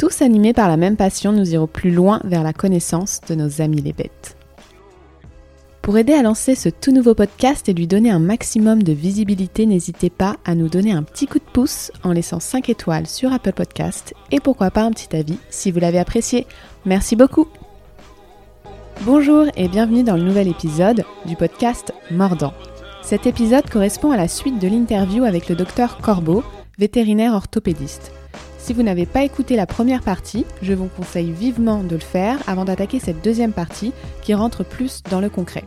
Tous animés par la même passion, nous irons plus loin vers la connaissance de nos amis les bêtes. Pour aider à lancer ce tout nouveau podcast et lui donner un maximum de visibilité, n'hésitez pas à nous donner un petit coup de pouce en laissant 5 étoiles sur Apple Podcast et pourquoi pas un petit avis si vous l'avez apprécié. Merci beaucoup. Bonjour et bienvenue dans le nouvel épisode du podcast Mordant. Cet épisode correspond à la suite de l'interview avec le docteur Corbeau, vétérinaire orthopédiste. Si vous n'avez pas écouté la première partie, je vous conseille vivement de le faire avant d'attaquer cette deuxième partie qui rentre plus dans le concret.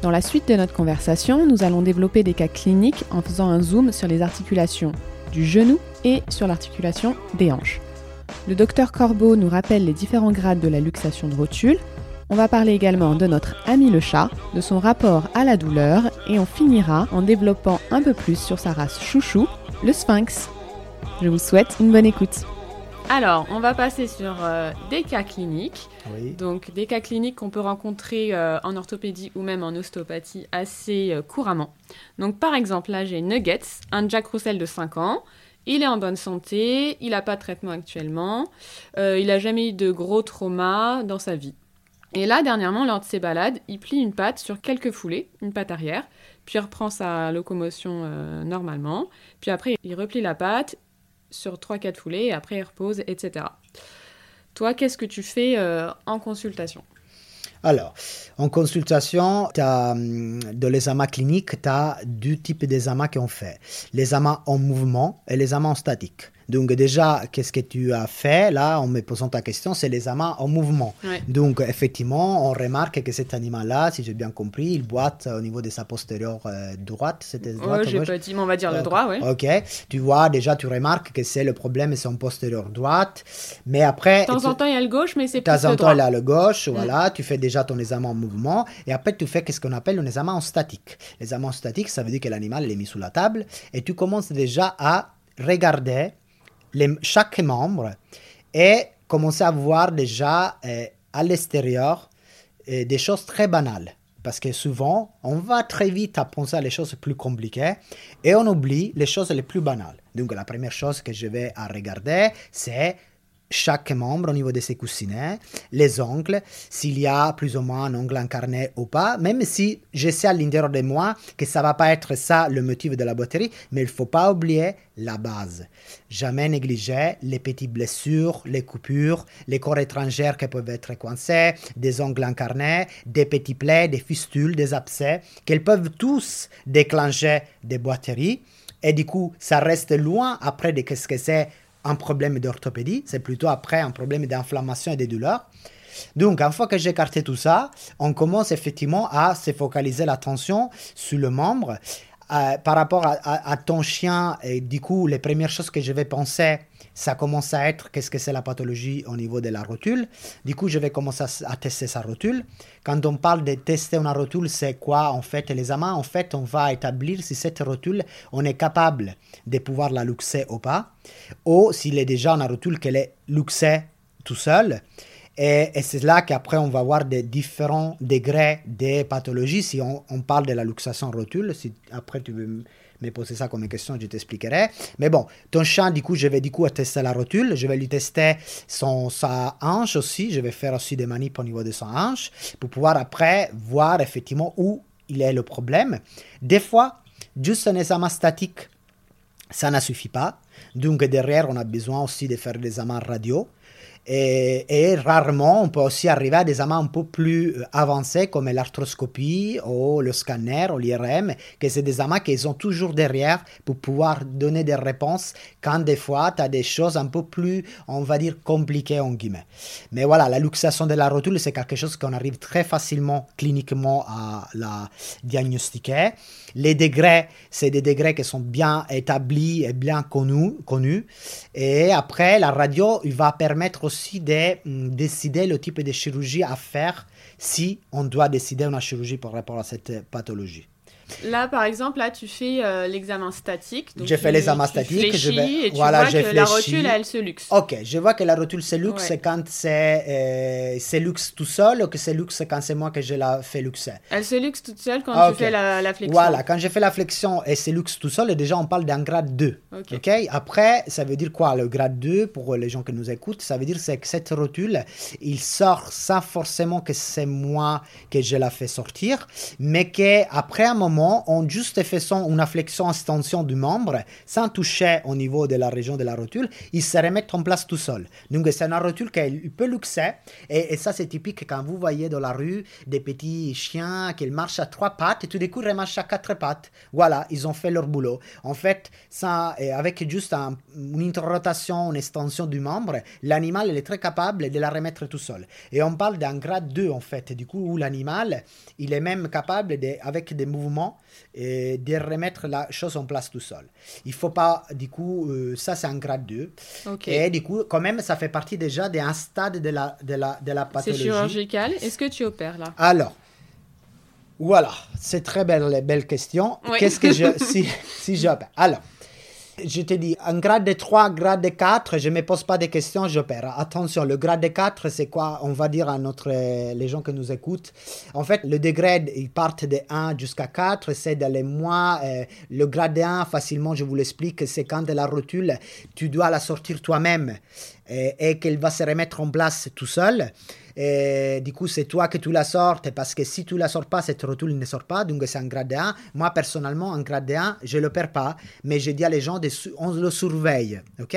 Dans la suite de notre conversation, nous allons développer des cas cliniques en faisant un zoom sur les articulations du genou et sur l'articulation des hanches. Le docteur Corbeau nous rappelle les différents grades de la luxation de rotule. On va parler également de notre ami le chat, de son rapport à la douleur et on finira en développant un peu plus sur sa race chouchou, le sphinx. Je vous souhaite une bonne écoute. Alors, on va passer sur euh, des cas cliniques. Donc, des cas cliniques qu'on peut rencontrer euh, en orthopédie ou même en ostéopathie assez euh, couramment. Donc, par exemple, là, j'ai Nuggets, un Jack Russell de 5 ans. Il est en bonne santé, il n'a pas de traitement actuellement, il n'a jamais eu de gros traumas dans sa vie. Et là, dernièrement, lors de ses balades, il plie une patte sur quelques foulées, une patte arrière, puis il reprend sa locomotion normalement, puis après il replie la patte sur 3-4 foulées et après il repose, etc. Toi, qu'est-ce que tu fais euh, en consultation? Alors, en consultation, as hum, de les amas cliniques, tu as deux types d'examens qu'on fait. Les amas en mouvement et les amas en statique. Donc déjà, qu'est-ce que tu as fait? Là en me posant ta question C'est les amas en mouvement. Donc effectivement, on remarque que cet animal-là, si j'ai bien compris, il boite au niveau de sa postérieure euh, droite. C'était droite j'ai pas dit, mais on va dire le droit, oui. Ok. Tu vois, déjà, tu remarques que c'est le problème, c'est en postérieure droite. Mais après... De temps en temps, il y a le gauche, mais c'est plus le droit. De temps en temps, il y a le gauche, mm. voilà. Tu fais déjà ton examen en mouvement. Et après, tu fais ce qu'on appelle un examen en statique. L'examen en statique, ça veut dire que l'animal est mis sous la table. Et tu commences déjà à regarder chaque membre et commencer à voir déjà euh, à l'extérieur euh, des choses très banales. Parce que souvent, on va très vite à penser à les choses plus compliquées et on oublie les choses les plus banales. Donc la première chose que je vais regarder, c'est chaque membre au niveau de ses coussinets, les ongles, s'il y a plus ou moins un ongle incarné ou pas, même si je sais à l'intérieur de moi que ça va pas être ça le motif de la botterie, mais il faut pas oublier la base. Jamais négliger les petites blessures, les coupures, les corps étrangers qui peuvent être coincés, des ongles incarnés, des petits plaies, des fistules, des abcès, qu'ils peuvent tous déclencher des boiteries. Et du coup, ça reste loin après de ce que c'est un problème d'orthopédie, c'est plutôt après un problème d'inflammation et de douleurs. Donc, une fois que j'ai écarté tout ça, on commence effectivement à se focaliser l'attention sur le membre. Euh, par rapport à, ton chien, et du coup, les premières choses que je vais penser, ça commence à être qu'est-ce que c'est la pathologie au niveau de la rotule? Du coup, je vais commencer à, tester sa rotule. Quand on parle de tester une rotule, c'est quoi en fait les amants? En fait, on va établir si cette rotule, on est capable de pouvoir la luxer ou pas, ou s'il est déjà une rotule qu'elle est luxée tout seul. Et, c'est là qu'après, on va voir des différents degrés de pathologie. Si on, on parle de la luxation rotule, si après tu veux me poser ça comme question, je t'expliquerai. Mais bon, ton chien, du coup, je vais du coup tester la rotule, je vais lui tester son, sa hanche aussi, je vais faire aussi des manips au niveau de son hanche pour pouvoir après voir effectivement où il est le problème. Des fois, juste un examen statique, ça ne suffit pas. Donc derrière, on a besoin aussi de faire des examens radio et, rarement, on peut aussi arriver à des examens un peu plus euh, avancés comme l'arthroscopie ou le scanner ou l'IRM, que c'est des examens qui sont toujours derrière pour pouvoir donner des réponses quand des fois tu as des choses un peu plus, on va dire, compliquées en guillemets. Mais voilà, la luxation de la rotule, c'est quelque chose qu'on arrive très facilement cliniquement à la diagnostiquer. Les degrés, c'est des degrés qui sont bien établis et bien connus. connus. Et après, la radio, il va permettre aussi de mm, décider le type de chirurgie à faire si on doit décider une chirurgie par rapport à cette pathologie. Là, par exemple, là, tu fais euh, l'examen statique. J'ai fait l'examen statique. Je vais... et tu voilà, vois que la rotule, elle se luxe. Ok, je vois que la rotule se luxe c'est quand c'est euh, luxe tout seul ou que c'est luxe quand c'est moi que je la fais luxer? Elle se luxe toute seule quand tu fais la, la, flexion. Voilà, quand je fais la flexion et c'est luxe tout seul, déjà on parle d'un grade 2. Ok. Après, ça veut dire quoi le grade 2 pour les gens qui nous écoutent? Ça veut dire que cette rotule, il sort sans forcément que c'est moi que je la fais sortir, mais qu'après un moment, on juste fait son, une flexion extension du membre sans toucher au niveau de la région de la rotule, il se remet en place tout seul. Donc c'est une rotule qui peut luxer et, ça c'est typique quand vous voyez dans la rue des petits chiens qui marchent à trois pattes et tout d'un coup ils marchent à quatre pattes. Voilà, ils ont fait leur boulot. En fait, ça, avec juste une interrotation, une extension du membre, l'animal est très capable de la remettre tout seul. Et on parle d'un grade 2 en fait, du coup où l'animal, il est même capable de, avec des mouvements et de remettre la chose en place tout seul. Il faut pas, du coup, euh, ça c'est un grade 2. Et du coup, quand même, ça fait partie déjà d'un stade de la, de la, de la pathologie. C'est chirurgical. Est-ce que tu opères là? Alors, voilà, c'est très belle, belle question. Qu'est-ce que je, si, si j'opère? Alors, je te dis, un grade de 3, grade de 4, je ne me pose pas de questions, j'opère. Attention, le grade de 4, c'est quoi On va dire à notre, les gens qui nous écoutent. En fait, le degré, ils partent de 1 jusqu'à 4, c'est dans les mois. Euh, le grade de 1, facilement, je vous l'explique, c'est quand de la rotule, tu dois la sortir toi-même et, qu'elle va se remettre en place tout seul. Du coup, c'est toi que tu la sortes parce que si tu la sors pas, cette rotule ne sort pas. Donc, c'est un grade 1. Moi, personnellement, un grade 1, je le perds pas, mais je dis à les gens, de, on le surveille. OK?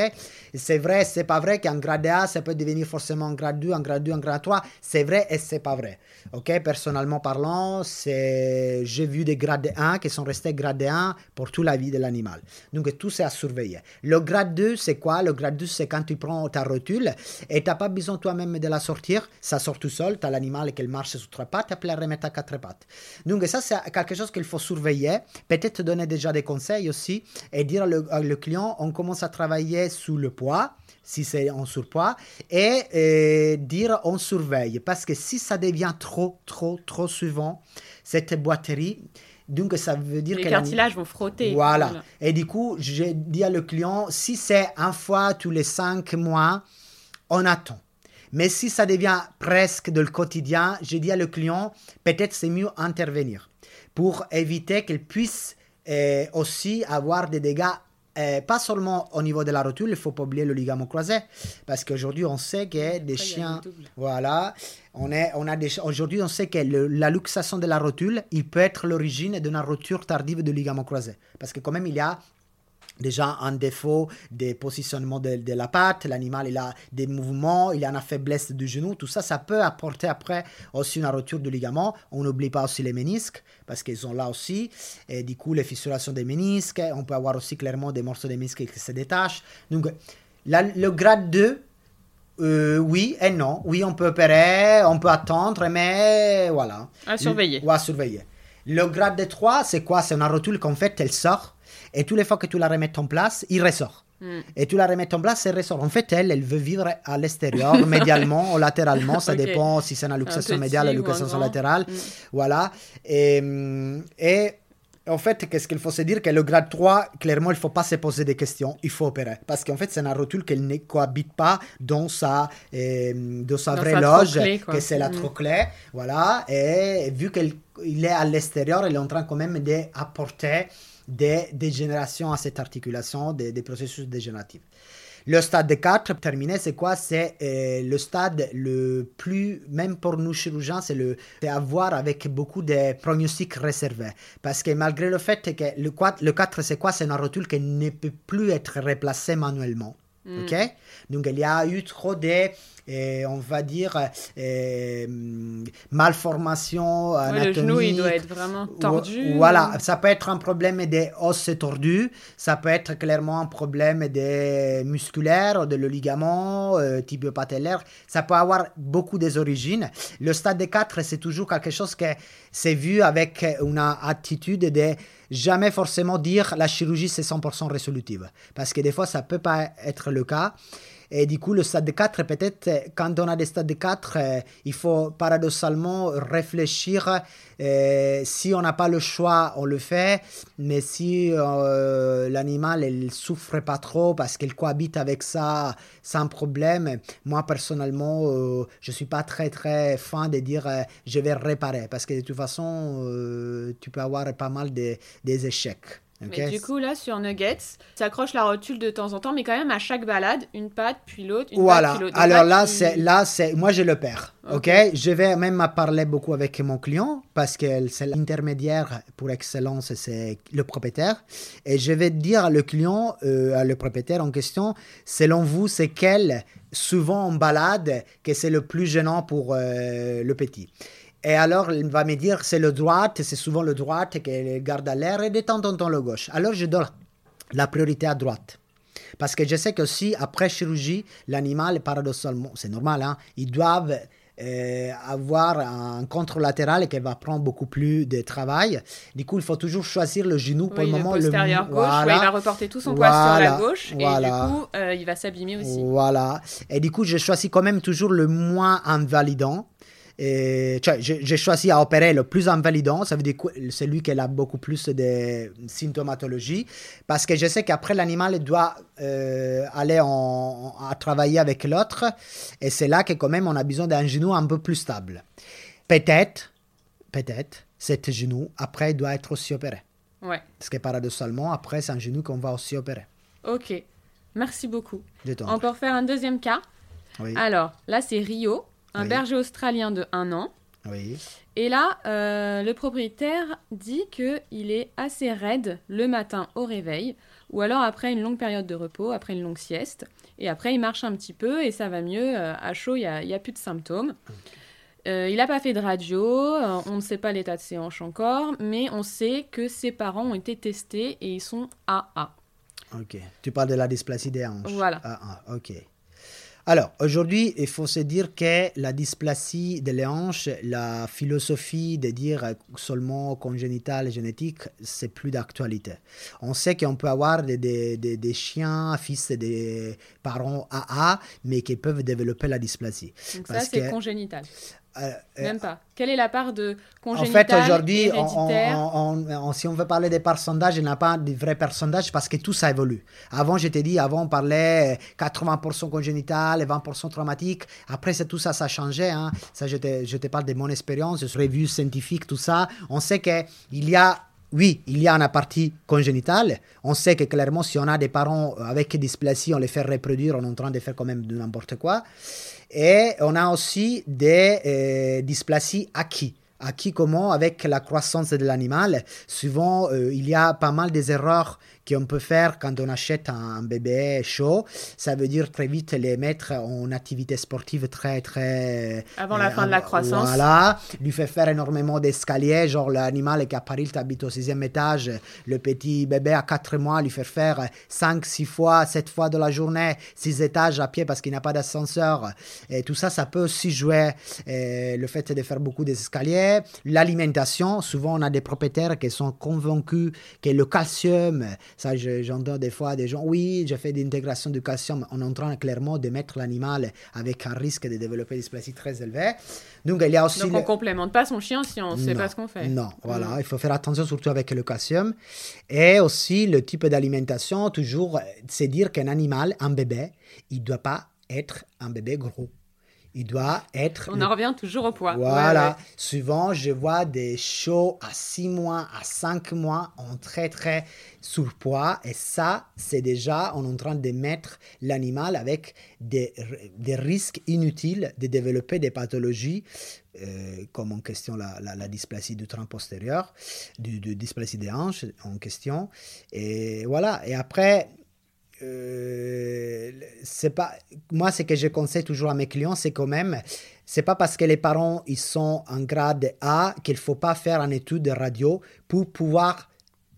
C'est vrai, c'est pas vrai qu'un grade 1, ça peut devenir forcément un grade 2, un grade 2, un grade 3. C'est vrai et c'est pas vrai. OK? Personnellement parlant, j'ai vu des grades 1 qui sont restés grade 1 pour toute la vie de l'animal. Donc, tout c'est à surveiller. Le grade 2, c'est quoi? Le grade 2, c'est quand tu prends ta rotule et tu n'as pas besoin toi-même de la sortir. Ça sort tout seul, tu as l'animal qui marche sur trois pattes et puis la remet à quatre pattes. Donc ça, c'est quelque chose qu'il faut surveiller, peut-être donner déjà des conseils aussi et dire au client, on commence à travailler sous le poids, si c'est en surpoids, et, dire on surveille, parce que si ça devient trop, trop, trop souvent, cette boiterie, donc, ça veut dire que. Les cartilages vont frotter. Voilà. Et du coup, je dis à le client, si c'est un fois tous les cinq mois, on attend. Mais si ça devient presque de le quotidien, je dis à le client, peut-être c'est mieux intervenir pour éviter qu'il puisse euh, aussi avoir des dégâts euh, pas seulement au niveau de la rotule, il faut pas oublier le ligament croisé, parce qu'aujourd'hui on sait que des chiens, voilà, on est, on a des, aujourd'hui on sait que la luxation de la rotule, il peut être l'origine d'une rupture tardive du ligament croisé, parce que quand même il y a déjà un défaut des positionnements de, de la patte, l'animal il a des mouvements, il a une faiblesse du genou, tout ça, ça peut apporter après aussi une rupture du ligament. On n'oublie pas aussi les ménisques, parce qu'ils sont là aussi, et du coup les fissurations des ménisques, on peut avoir aussi clairement des morceaux de ménisques qui se détachent. Donc le grade 2, euh, oui et non. Oui, on peut opérer, on peut attendre, mais voilà. À surveiller. Ou à surveiller. Le grade 3, c'est quoi? C'est une rotule qu'en fait, elle sort et toutes les fois que tu la remets en place, il ressort. Hmm. Et tu la remets en place, elle ressort. En fait, elle, elle veut vivre à l'extérieur, médialement ou latéralement. Ça dépend si c'est une luxation médiale ou une luxation latérale. Hmm. Voilà. Et, et en fait, qu'est-ce qu'il faut se dire? Que le grade 3, clairement, il ne faut pas se poser des questions, il faut opérer. Parce qu'en fait, c'est une rotule qu'elle ne cohabite pas dans sa, euh, dans sa vraie loge, que c'est la hmm. trochlée. Voilà. Et vu qu'il est à l'extérieur, il est en train quand même d'apporter des dégénérations à cette articulation, des, processus dégénératifs. Le stade de 4 terminé, c'est quoi? C'est euh, le stade le plus, même pour nous chirurgiens, c'est le à voir avec beaucoup de pronostics réservés. Parce que malgré le fait que le, le 4, c'est quoi? C'est une rotule qui ne peut plus être replacée manuellement. Mm. ok? Donc il y a eu trop de et on va dire, euh, malformation anatomique. le genou, il doit être vraiment tordu. voilà, ça peut être un problème des os tordus, ça peut être clairement un problème des musculaires, de le ligament, euh, tibiopatellaire. Ça peut avoir beaucoup des origines. Le stade 4, c'est toujours quelque chose que c'est vu avec une attitude de jamais forcément dire la chirurgie c'est 100% résolutive. Parce que des fois, ça peut pas être le cas. Et du coup, le stade 4, peut-être, quand on a des stades 4, euh, il faut paradoxalement réfléchir. Euh, si on n'a pas le choix, on le fait. Mais si euh, l'animal, elle souffre pas trop parce qu'elle cohabite avec ça sans problème, moi, personnellement, euh, je suis pas très, très fan de dire je vais réparer. Parce que de toute façon, tu peux avoir pas mal de, des échecs. Mais du coup, là, sur Nuggets, ça accroche la rotule de temps en temps, mais quand même, à chaque balade, une patte, puis l'autre, une voilà. patte, puis l'autre. Alors là, c'est, là, c'est, moi, je le perds. ok, je vais même parler beaucoup avec mon client parce que c'est l'intermédiaire pour excellence, c'est le propriétaire. Et je vais dire à le client, euh, le propriétaire en question, selon vous, c'est quel, souvent en balade, que c'est le plus gênant pour euh, le petit? Et alors, il va me dire, c'est le droit, c'est souvent le droit qui garde à l'air et de temps en temps le gauche. Alors, je donne la priorité à droite. Parce que je sais que si après chirurgie, l'animal, paradoxalement, c'est normal, hein, ils doivent euh, avoir un contrôle latéral qui va prendre beaucoup plus de travail. Du coup, il faut toujours choisir le genou pour le moment. Le postérieur gauche, voilà. il va reporter tout son poids sur la gauche voilà. et du coup, euh, il va s'abîmer aussi. Voilà. Et du coup, je choisis quand même toujours le moins invalidant. Et, cioè, j'ai choisi à opérer le plus invalidant, ça veut dire celui qui a beaucoup plus de symptomatologie, parce que je sais qu'après l'animal doit euh, aller en, à travailler avec l'autre, et c'est là que quand même on a besoin d'un genou un peu plus stable. Peut-être, peut-être, cet genou, après, doit être aussi opéré. Ouais. Parce que paradoxalement, après, c'est un genou qu'on va aussi opérer. Ok, merci beaucoup. On peut refaire un deuxième cas. Oui. Alors, là, c'est Rio un berger australien de 1 an. Oui. Et là, euh, le propriétaire dit qu'il est assez raide le matin au réveil, ou alors après une longue période de repos, après une longue sieste. Et après, il marche un petit peu et ça va mieux. Euh, à chaud, il n'y a, plus de symptômes. Euh, il n'a pas fait de radio, on ne sait pas l'état de ses hanches encore, mais on sait que ses parents ont été testés et ils sont AA. Ok. Tu parles de la dysplasie des hanches. Voilà. AA, ok. Alors, aujourd'hui, il faut se dire que la dysplasie des hanches, la philosophie de dire seulement congénitale génétique, c'est plus d'actualité. On sait qu'on peut avoir des, des, des, chiens, fils des parents AA, mais qui peuvent développer la dysplasie. Donc ça, c'est congénital. Euh, Même pas. Quelle est la part de congénital En fait, aujourd'hui, si on veut parler des pourcentages, il n'y a pas de vrai pourcentage parce que tout ça évolue. Avant, je t'ai dit, avant, on parlait 80% congénital et 20% traumatique. Après, tout ça, ça a changé. Hein. Ça, je te, je te parle de mon expérience, de revues scientifiques, tout ça. On sait qu'il y a oui, il y a une partie congénitale. On sait que clairement, si on a des parents avec dysplasie, on les fait reproduire, on est en train de faire quand même de n'importe quoi. Et on a aussi des euh, dysplasies acquis. Acquis comment? Avec la croissance de l'animal. Souvent, euh, il y a pas mal des erreurs qu'on peut faire quand on achète un bébé chaud. Ça veut dire très vite les mettre en activité sportive très, très... Avant la euh, fin de la croissance. Voilà. Lui fait faire énormément d'escaliers, genre l'animal qui à Paris, habite au sixième étage, le petit bébé à 4 mois, lui fait faire 5, 6 fois, 7 fois de la journée, 6 étages à pied parce qu'il n'a pas d'ascenseur. Et tout ça, ça peut aussi jouer et le fait de faire beaucoup d'escaliers. L'alimentation, souvent on a des propriétaires qui sont convaincus que le calcium, ça, j'entends des fois des gens, oui, j'ai fait d'intégration du calcium. En train clairement de mettre l'animal avec un risque de développer des dysplasie très élevé. Donc, il y a aussi. Donc, on ne complémente pas son chien si on ne sait pas ce qu'on fait. Non, voilà. Mm. Il faut faire attention surtout avec le calcium. Et aussi, le type d'alimentation, toujours, c'est dire qu'un animal, un bébé, il ne doit pas être un bébé gros il doit être. On en revient toujours au poids. Voilà. Souvent, je vois des shows à 6 mois, à 5 mois en très, très surpoids. Et ça, c'est déjà, on est en train de mettre l'animal avec des, des, risques inutiles de développer des pathologies, euh, comme en question la, la, dysplasie du tronc postérieur, du, du dysplasie des hanches en question. Et voilà. Et après, euh, c'est pas moi ce que je conseille toujours à mes clients c'est quand même c'est pas parce que les parents ils sont en grade A qu'il faut pas faire une étude de radio pour pouvoir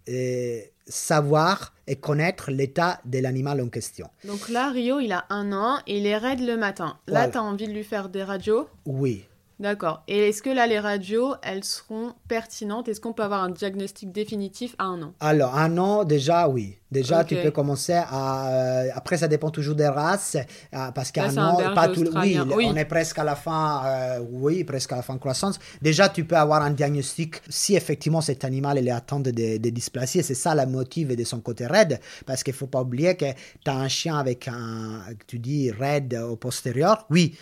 euh, savoir et connaître l'état de l'animal en question. Donc là, Rio, il a un an et il est raide le matin. Là, tu as envie de lui faire des radios? Oui. D'accord. Et est-ce que là, les radios, elles seront pertinentes? Est-ce qu'on peut avoir un diagnostic définitif à un an? Alors, un an, déjà, oui. Déjà, tu peux commencer à. Euh, après, ça dépend toujours des races. Euh, parce qu'un an, pas tout. Oui, oui, on est presque à la fin. Euh, oui, presque à la fin de croissance. Déjà, tu peux avoir un diagnostic si effectivement cet animal est atteint de, de dysplasie. C'est ça la motive de son côté raide. Parce qu'il ne faut pas oublier que tu as un chien avec un. Tu dis raide au postérieur. Oui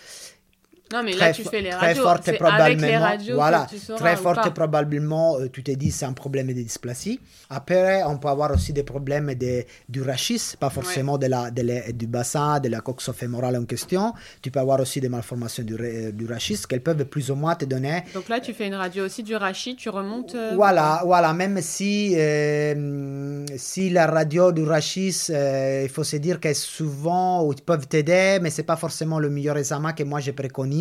non, mais là, tu fais les radios. Très forte probablement. voilà, très forte probablement, euh, tu t'es dit, c'est un problème de dysplasie. Après, on peut avoir aussi des problèmes de, du rachis, pas forcément de la, de du bassin, de la coxofémorale en question. Tu peux avoir aussi des malformations du, du rachis qu'elles peuvent plus ou moins te donner. Donc là, tu fais une radio aussi du rachis, tu remontes. Euh, voilà, voilà, même si, euh, si la radio du rachis, il faut se dire que souvent, ils peuvent t'aider, mais c'est pas forcément le meilleur examen que moi je préconise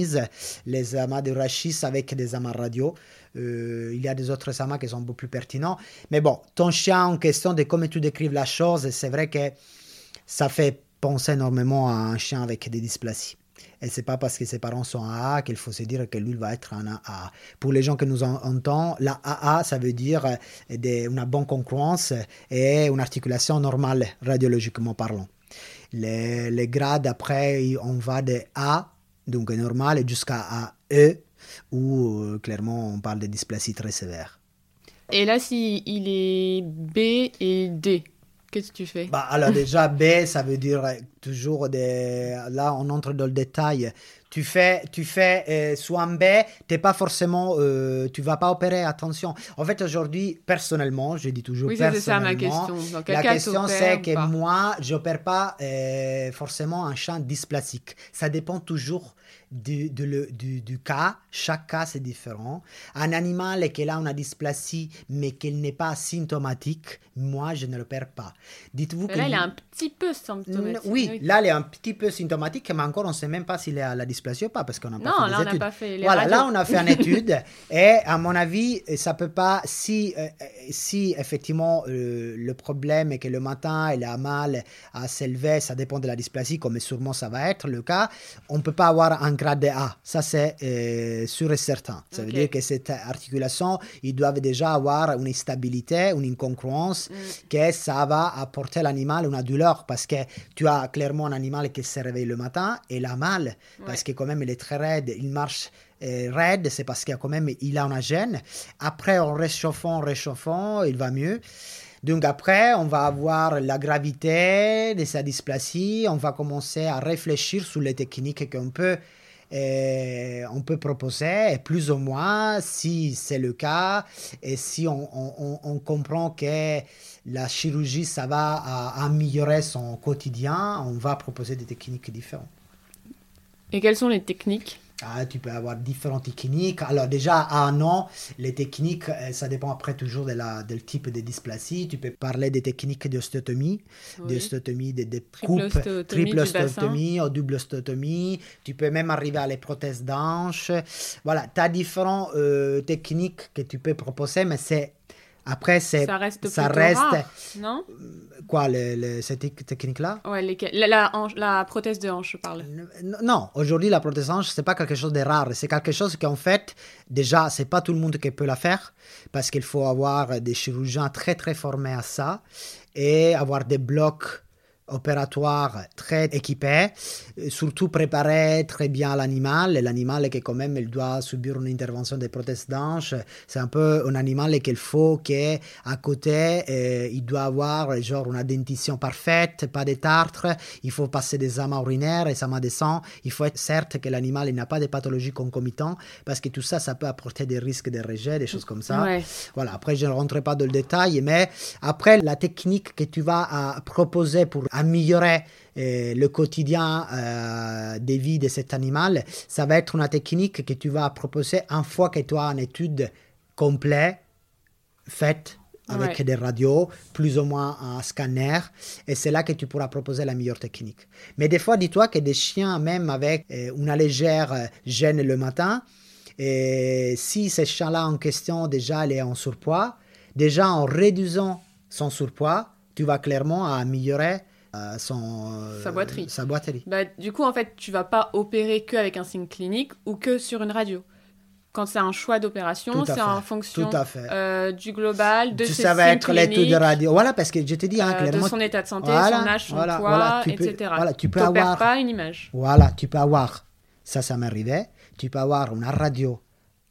les amas de rachis avec des amas radio. Euh, il y a des autres amas qui sont beaucoup plus pertinents. Mais bon, ton chien en question, de comment tu décrives la chose, c'est vrai que ça fait penser énormément à un chien avec des dysplasies. Et c'est pas parce que ses parents sont AA qu'il faut se dire que lui va être un AA. Pour les gens que nous entendons, la AA, ça veut dire une bonne concurrence et une articulation normale, radiologiquement parlant. Les, les grades, après, on va de A donc normal, jusqu'à E, où euh, clairement on parle de dysplasie très sévère. Et là, si il est B et D, qu'est-ce que tu fais? Bah, Alors déjà, B, ça veut dire toujours des... Là, on entre dans le détail. Tu fais, tu fais euh, soit B, t'es pas forcément, euh, tu vas pas opérer. Attention. En fait, aujourd'hui, personnellement, je dis toujours oui, personnellement. c'est ça ma question. la question, c'est que moi, j'opère pas euh, forcément un champ dysplasique. Ça dépend toujours du, du, du, cas. Chaque cas, c'est différent. Un animal qui a une dysplasie, mais qui n'est pas symptomatique, moi, je ne l'opère pas. Dites-vous que. Là, il est un petit peu symptomatique. Oui, là, il est un petit peu symptomatique, mais encore, on ne sait même pas s'il est à la dysplasie ou pas, parce qu'on n'a pas fait là, on études. Pas fait voilà, là, on a fait une étude, et à mon avis, ça peut pas. Si, euh, si effectivement, euh, le problème est que le matin, il a mal à s'élever, ça dépend de la dysplasie, comme sûrement ça va être le cas, on ne peut pas avoir un grade A. Ça, c'est euh, sûr et certain. Ça veut dire que cette articulation, ils doivent déjà avoir une stabilité, une incongruence, mm. que ça va apporter à l'animal une douleur, parce que tu as clairement un animal qui se réveille le matin et il a mal, parce que quand même, il est très raide, il marche euh, raide, c'est parce qu'il quand même il a une gêne. Après, en réchauffant, réchauffant, il va mieux. Donc après, on va avoir la gravité de sa dysplasie, on va commencer à réfléchir sur les techniques qu'on peut et on peut proposer, plus ou moins, si c'est le cas, et si on, comprend que la chirurgie, ça va améliorer son quotidien, on va proposer des techniques différentes. Et quelles sont les techniques ah, tu peux avoir différentes techniques. Alors déjà, à un an, les techniques, euh, ça dépend après toujours de la, du type de dysplasie. Tu peux parler des techniques d'ostéotomie, oui. d'ostéotomie, de, de triple ostéotomie ou double ostéotomie. Tu peux même arriver à les prothèses d'anche. Voilà, tu as différentes euh, techniques que tu peux proposer, mais c'est après, c'est, ça reste, ça reste non? Quoi, cette technique-là? Ouais, la, la, prothèse de hanche, je parle. Non, aujourd'hui, la prothèse de hanche, c'est pas quelque chose de rare. C'est quelque chose qu'en fait, déjà, c'est pas tout le monde qui peut la faire parce qu'il faut avoir des chirurgiens très, très formés à ça et avoir des blocs opératoire très équipé, surtout préparé très bien l'animal. L'animal qui quand même il doit subir une intervention de prothèse d'anche, c'est un peu un animal qu'il faut qu'à côté euh, il doit avoir genre une dentition parfaite, pas de tartre, il faut passer des amas urinaires et amas de sang, il faut être certain que l'animal n'a pas de pathologies concomitantes parce que tout ça ça peut apporter des risques de rejet, des choses comme ça. Voilà, après je ne rentre pas dans le détail, mais après la technique que tu vas à proposer pour améliorer euh, le quotidien euh, de vie de cet animal, ça va être une technique que tu vas proposer une fois que tu as une étude complète faite avec des radios, plus ou moins un scanner, et c'est là que tu pourras proposer la meilleure technique. Mais des fois, dis-toi que des chiens, même avec euh, une légère gêne le matin, et si ce chien-là en question déjà il est en surpoids, déjà en réduisant son surpoids, tu vas clairement améliorer son, euh, sa boiterie. Sa boiterie. Bah, du coup, en fait, tu vas pas opérer qu'avec un signe clinique ou que sur une radio. quand c'est un choix d'opération, c'est en fonction Tout à fait. euh, du global, de Tu- ses ça va être l'étude de cliniques, radio. Voilà, parce que je te dis, hein, euh, de clairement, son état de santé, Voilà, son âge, son voilà, poids, voilà, tu peux- etc. voilà, tu peux avoir- pas une image. Voilà, tu peux avoir, ça, ça m'arrivait, tu peux avoir une radio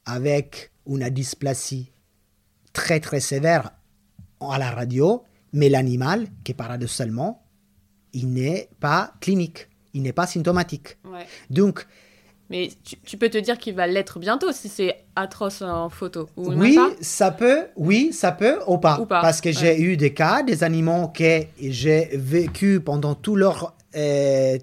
avec une dysplasie très très sévère à la radio, mais l'animal, qui paradoxalement, il n'est pas clinique, il n'est pas symptomatique. Ouais. Donc, Mais tu, tu peux te dire qu'il va l'être bientôt si c'est atroce en photo. Ou oui, pas ça peut, oui, ça peut ou pas. Ou pas, Parce que ouais. j'ai eu des cas, des animaux que j'ai vécu pendant tout leur euh,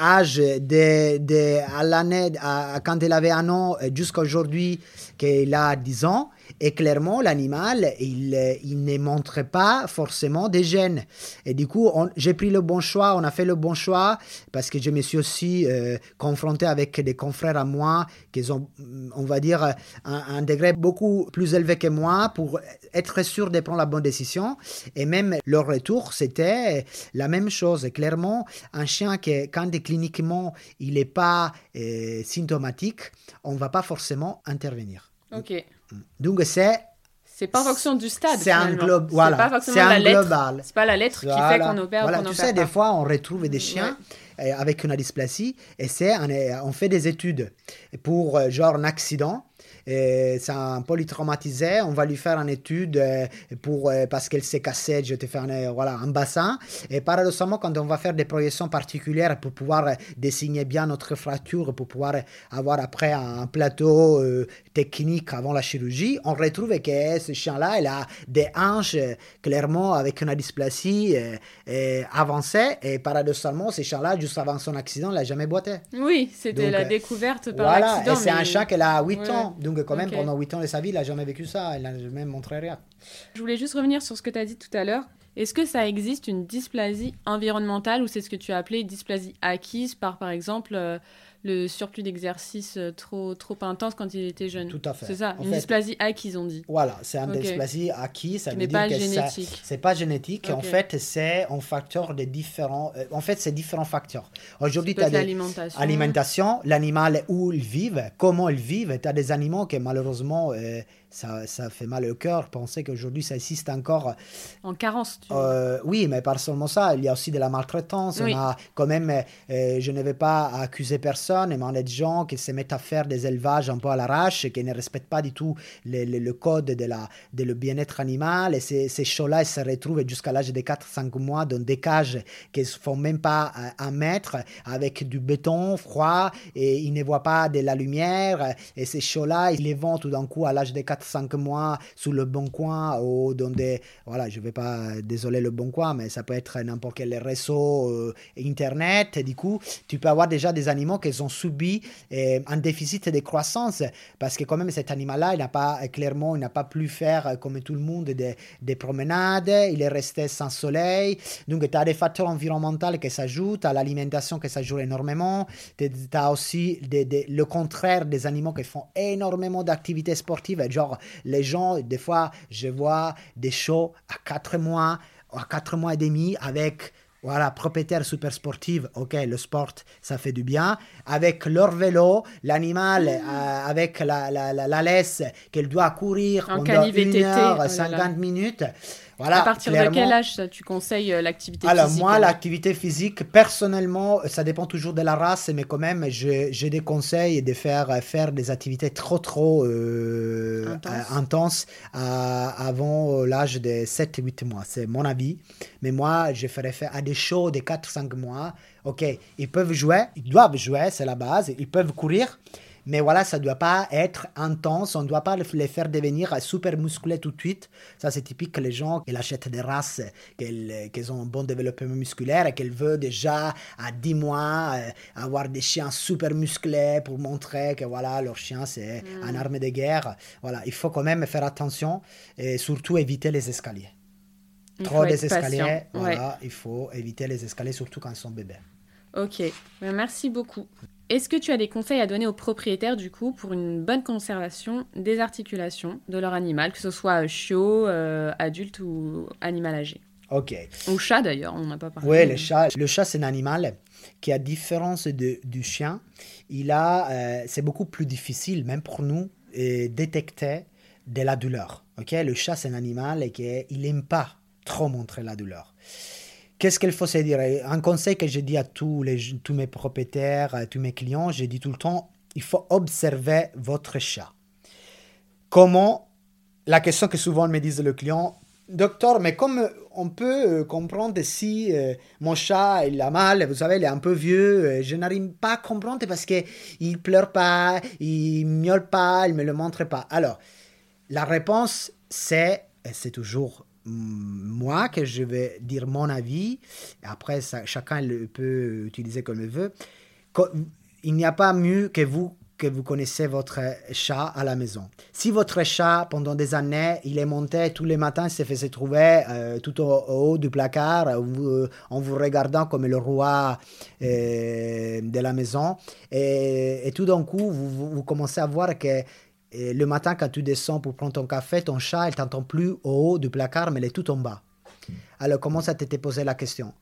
âge, de, de, à l'année, à- quand il avait un an jusqu'à aujourd'hui, qu'il a 10 ans. Et clairement, l'animal, il, il ne montre pas forcément des gènes. Et du coup, j'ai pris le bon choix, on a fait le bon choix, parce que je me suis aussi euh, confronté avec des confrères à moi qui ont, on va dire, un, degré beaucoup plus élevé que moi pour être sûr de prendre la bonne décision. Et même leur retour, c'était la même chose. Clairement, un chien qui, quand cliniquement il n'est pas euh, symptomatique, on ne va pas forcément intervenir. Ok. Donc, c'est C'est pas en fonction du stade. C'est un globe- voilà, pas forcément c'est un la lettre. global. C'est pas la lettre qui fait qu'on opère Voilà, ou qu'on tu opère sais, pas. des fois, on retrouve des chiens euh, avec une dysplasie et c'est, on, est- on fait des études pour euh, genre un accident. Et c'est un polytraumatisé, on va lui faire une étude euh, pour, euh, parce qu'elle s'est cassée, je te fais un, euh, voilà, un bassin. Et paradoxalement, quand on va faire des projections particulières pour pouvoir dessiner bien notre fracture, pour pouvoir avoir après un plateau technique avant la chirurgie, on retrouve que ce chien-là, il a des hanches clairement avec une dysplasie avancée. Et paradoxalement, ce chien-là, juste avant son accident, il n'a jamais boité. Oui, c'était la découverte par Voilà, accident. et c'est mais- un chat qui a 8 Ouais. ans. Donc, quand même, pendant 8 ans de sa vie, il n'a jamais vécu ça. Il n'a jamais montré rien. Je voulais juste revenir sur ce que tu as dit tout à l'heure. Est-ce que ça existe une dysplasie environnementale ou c'est ce que tu as appelé dysplasie acquise par, par exemple, euh, le surplus d'exercice euh, trop, trop intense quand il était jeune Tout à fait. C'est ça, En une fait- dysplasie acquise, on dit. Voilà, c'est un Ok. dysplasie acquis. Ça Qui veut dire pas que génétique. c'est pas génétique. En fait, c'est un facteur de différents. euh, en fait, c'est différents facteurs. Aujourd'hui, tu as des l'alimentation. alimentation, l'animal où ils vivent, comment ils vivent. Tu as des animaux que malheureusement, euh, ça, ça fait mal au cœur. Penser qu'aujourd'hui, ça existe encore. En carence, tu Euh, oui, mais pas seulement ça. Il y a aussi de la maltraitance. Oui. On a quand même, euh, je ne vais pas accuser personne, mais on a des gens qui se mettent à faire des élevages un peu à l'arrache, qui ne respectent pas du tout le, le- le code de, la, de le bien-être animal. Et ces, ces chats-là, ils se retrouvent jusqu'à l'âge de 4-5 mois dans des cages qui ne font même pas un mètre, avec du béton froid, et ils ne voient pas de la lumière. Et ces chats-là, ils les vendent tout d'un coup à l'âge de 4-5 mois sur le bon coin ou dans des. Voilà, je ne vais pas, euh, désolé le bon coin, mais ça peut être n'importe quel réseau euh, Internet. Et du coup, tu peux avoir déjà des animaux qui ont subi euh, un déficit de croissance parce que, quand même, cet animal-là, il n'a pas, clairement, il n'a pas pu faire comme tout le monde des, des promenades, il est resté sans soleil. Donc, tu as des facteurs environnementaux qui s'ajoutent, à l'alimentation qui s'ajoute énormément. Tu as aussi le contraire des animaux qui font énormément d'activités sportives. Genre, les gens, des fois, je vois des shows à 4 mois, à 4 mois et demi avec voilà, propriétaire super sportive, ok, le sport, ça fait du bien. Avec leur vélo, l'animal, euh, avec la, la, la, la laisse qu'elle doit courir pendant cani 1 VTT, heure, oh là 50 là. minutes. Voilà, à partir de quel âge ça, tu conseilles euh, l'activité Alors, physique moi, alors l'activité physique, personnellement, ça dépend toujours de la race, mais quand même, j'ai des conseils de faire, faire des activités trop, trop euh, Intenses. euh, avant euh, l'âge de 7-8 mois. C'est mon avis. Mais moi, je ferais faire à des shows de 4-5 mois. OK, ils peuvent jouer, ils doivent jouer, c'est la base, ils peuvent courir. Mais voilà, ça ne doit pas être intense, on ne doit pas les faire devenir super musclés tout de suite. Ça, c'est typique que les gens qui achètent des races, qu'elles ont un bon développement musculaire et qu'elles veulent déjà à 10 mois euh, avoir des chiens super musclés pour montrer que voilà, leur chien, c'est une arme de guerre. Voilà, il faut quand même faire attention et surtout éviter les escaliers. Il Trop des patient. escaliers, Ouais. voilà, il faut éviter les escaliers, surtout quand ils sont bébés. Ok, Ben, merci beaucoup. Est-ce que tu as des conseils à donner aux propriétaires du coup pour une bonne conservation des articulations de leur animal, que ce soit chiot, euh, adulte ou animal âgé? Ok. Ou chat d'ailleurs, on n'a pas parlé. Oui, le chat, le chat c'est un animal qui, à différence de, du chien, il a, euh, c'est beaucoup plus difficile, même pour nous, euh, détecter de la douleur. ok Le chat, c'est un animal et qu'il n'aime pas trop montrer la douleur. Qu'est-ce qu'il faut se dire? Un conseil que je dis à tous, les, tous mes propriétaires, à tous mes clients, j'ai dit tout le temps, il faut observer votre chat. Comment? La question que souvent me disent le client, docteur, mais comme on peut euh, comprendre si euh, mon chat il a mal, vous savez, il est un peu vieux, euh, je n'arrive pas à comprendre parce que il pleure pas, il miaule pas, il me le montre pas. Alors, la réponse c'est, c'est toujours moi que je vais dire mon avis. Après, ça, chacun le peut utiliser comme il veut. Il n'y a pas mieux que vous que vous connaissez votre chat à la maison. Si votre chat, pendant des années, il est monté tous les matins, il se faisait trouver euh, tout au, haut du placard, euh, en vous regardant comme le roi euh, de la maison, et, tout d'un coup, vous, commencez à voir que le matin, quand tu descends pour prendre ton café, ton chat, il t'entend plus au haut du placard, mais il est tout en bas. Alors, comment ça t'était posé la question?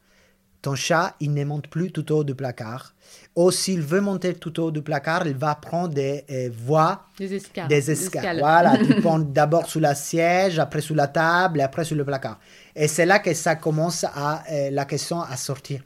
Ton chat, il ne monte plus tout au haut du placard. Ou s'il veut monter tout au haut du placard, il va prendre des euh, voies. Des escales. Des escales. Voilà, tu prends d'abord sous la siège, après sous la table, et après sous le placard. Et c'est là que ça commence à, euh, la question à sortir.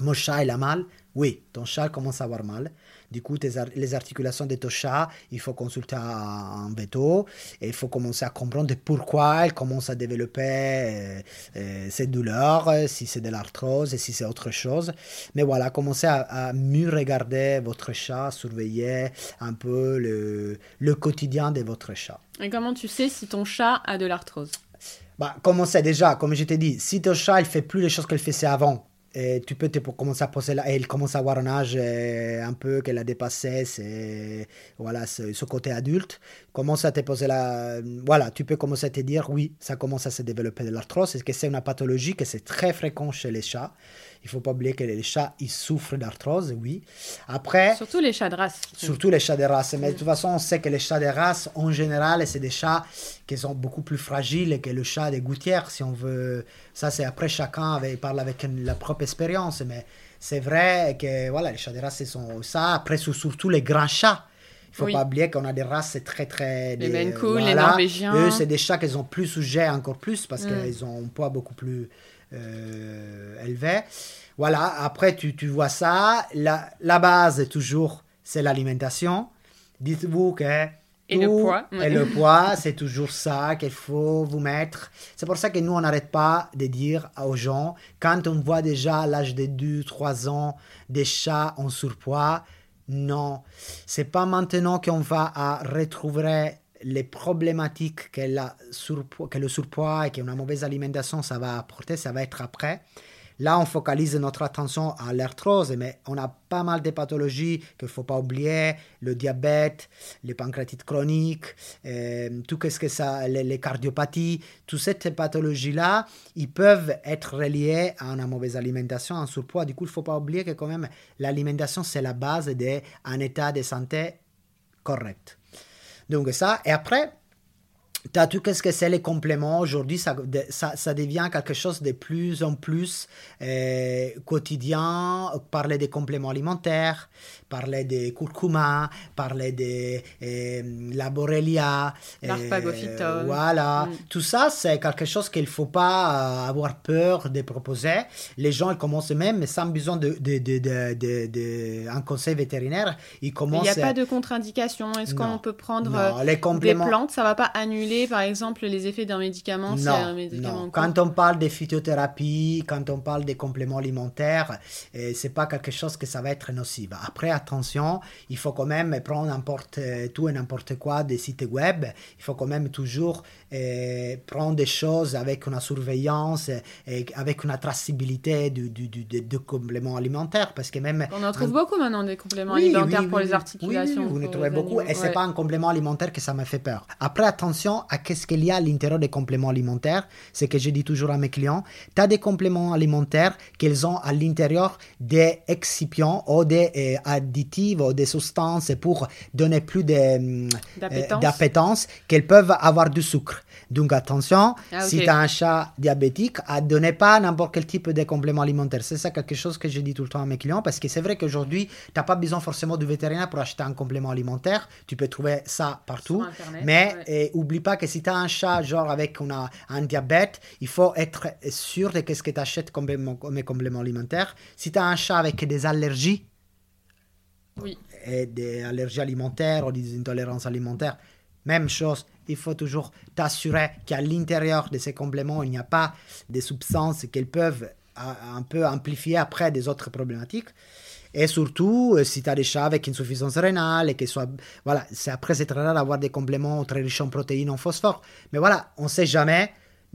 Mon chat, il a mal? Oui, ton chat commence à avoir mal. Du coup, les articulations de ton chat, il faut consulter un, veto et il faut commencer à comprendre pourquoi elle commence à développer euh, euh, cette douleur, si c'est de l'arthrose et si c'est autre chose. Mais voilà, commencez à, mieux regarder votre chat, surveiller un peu le, le quotidien de votre chat. Et comment tu sais si ton chat a de l'arthrose? Bah, commencez déjà, comme je t'ai dit, si ton chat il fait plus les choses qu'elle faisait avant, et tu peux te commencer à poser là, elle commence à avoir un âge euh, un peu qu'elle a dépassé, voilà, ce côté adulte. Commence à te poser là, voilà, tu peux commencer à te dire oui, ça commence à se développer de l'arthrose, c'est que c'est une pathologie que c'est très fréquent chez les chats? Il faut pas oublier que les chats, ils souffrent d'arthrose, oui. Après... Surtout les chats de race. Surtout les chats de race. Mais de toute façon, on sait que les chats de race, en général, c'est des chats qui sont beaucoup plus fragiles que le chat des gouttières, si on veut. Ça, c'est après, chacun avec, parle avec la propre expérience. Mais c'est vrai que, voilà, les chats de race, sont ça. Après, surtout les grands chats. Il ne faut pas oublier qu'on a des races très très... Les Maine les Norvégiens. Eux, c'est des chats qui sont plus sujets encore plus parce mm. qu'ils ont un poids beaucoup plus euh, élevé. Voilà, après tu, tu vois ça. La, la base, toujours, c'est l'alimentation. Dites-vous que et le poids. Et le poids, c'est toujours ça qu'il faut vous mettre. C'est pour ça que nous, on n'arrête pas de dire aux gens, quand on voit déjà à l'âge de 2-3 ans des chats en surpoids, non, c'est pas maintenant qu'on va à retrouver les problématiques que, le surpoids et qu'une mauvaise alimentation ça va apporter, ça va être après. Là, on focalise notre attention à l'arthrose, mais on a pas mal de pathologies qu'il ne faut pas oublier, le diabète, les pancréatites chroniques, euh, tout ce que ça, les, cardiopathies, toutes ces pathologies-là, ils peuvent être reliées à une mauvaise alimentation, un surpoids. Du coup, il ne faut pas oublier que quand même l'alimentation, c'est la base d'un état de santé correct. Donc ça, et après, tu as tout ce que c'est les compléments. Aujourd'hui, ça, ça, devient quelque chose de plus en plus euh, quotidien. Parler des compléments alimentaires, parler des curcuma, parler de euh, la borrelia. Euh, voilà. Mm. Tout ça, c'est quelque chose qu'il ne faut pas avoir peur de proposer. Les gens, ils commencent même, sans besoin de, de, de, de, un conseil vétérinaire, ils commencent... Il n'y a pas de contre-indication. Est-ce qu'on peut prendre les compléments... des plantes? Ça ne va pas annuler par exemple, les effets d'un médicament Non, non. Quand on parle de phytothérapie, quand on parle des compléments alimentaires, euh, c'est pas quelque chose que ça va être nocif. Après, attention, il faut quand même prendre n'importe euh, tout et n'importe quoi des sites web. Il faut quand même toujours euh, prendre des choses avec une surveillance et avec une traçabilité du, du, du, compléments alimentaires. Parce que même... On en trouve beaucoup maintenant des compléments alimentaires pour les articulations. Oui, vous en trouvez beaucoup. Et c'est pas un complément alimentaire que ça me fait peur. Après, attention, attention à qu'est-ce qu'il y a à l'intérieur des compléments alimentaires. C'est que je dis toujours à mes clients, tu as des compléments alimentaires qu'ils ont à l'intérieur des excipients ou des euh, additifs ou des substances pour donner plus euh, d'appétence qu'elles peuvent avoir du sucre. Donc attention, ah, si tu as un chat diabétique, ne donnez pas n'importe quel type de complément alimentaire. C'est ça quelque chose que je dis tout le temps à mes clients parce que c'est vrai qu'aujourd'hui, tu n'as pas besoin forcément de vétérinaire pour acheter un complément alimentaire. Tu peux trouver ça partout. mais n'oublie oublie pas que si tu as un chat genre avec un diabète, il faut être sûr de ce que tu achètes comme, comme complément alimentaire. Si tu as un chat avec des allergies, oui. et des allergies alimentaires ou des intolérances alimentaires, même chose, il faut toujours t'assurer qu'à l'intérieur de ces compléments, il n'y a pas des substances qu'elles peuvent un peu amplifier après des autres problématiques. Et surtout, euh, si tu as des chats avec insuffisance rénale, et que soit, voilà, c'est, après c'est très rare d'avoir des compléments très riches en protéines, en phosphore. Mais voilà, on ne sait jamais,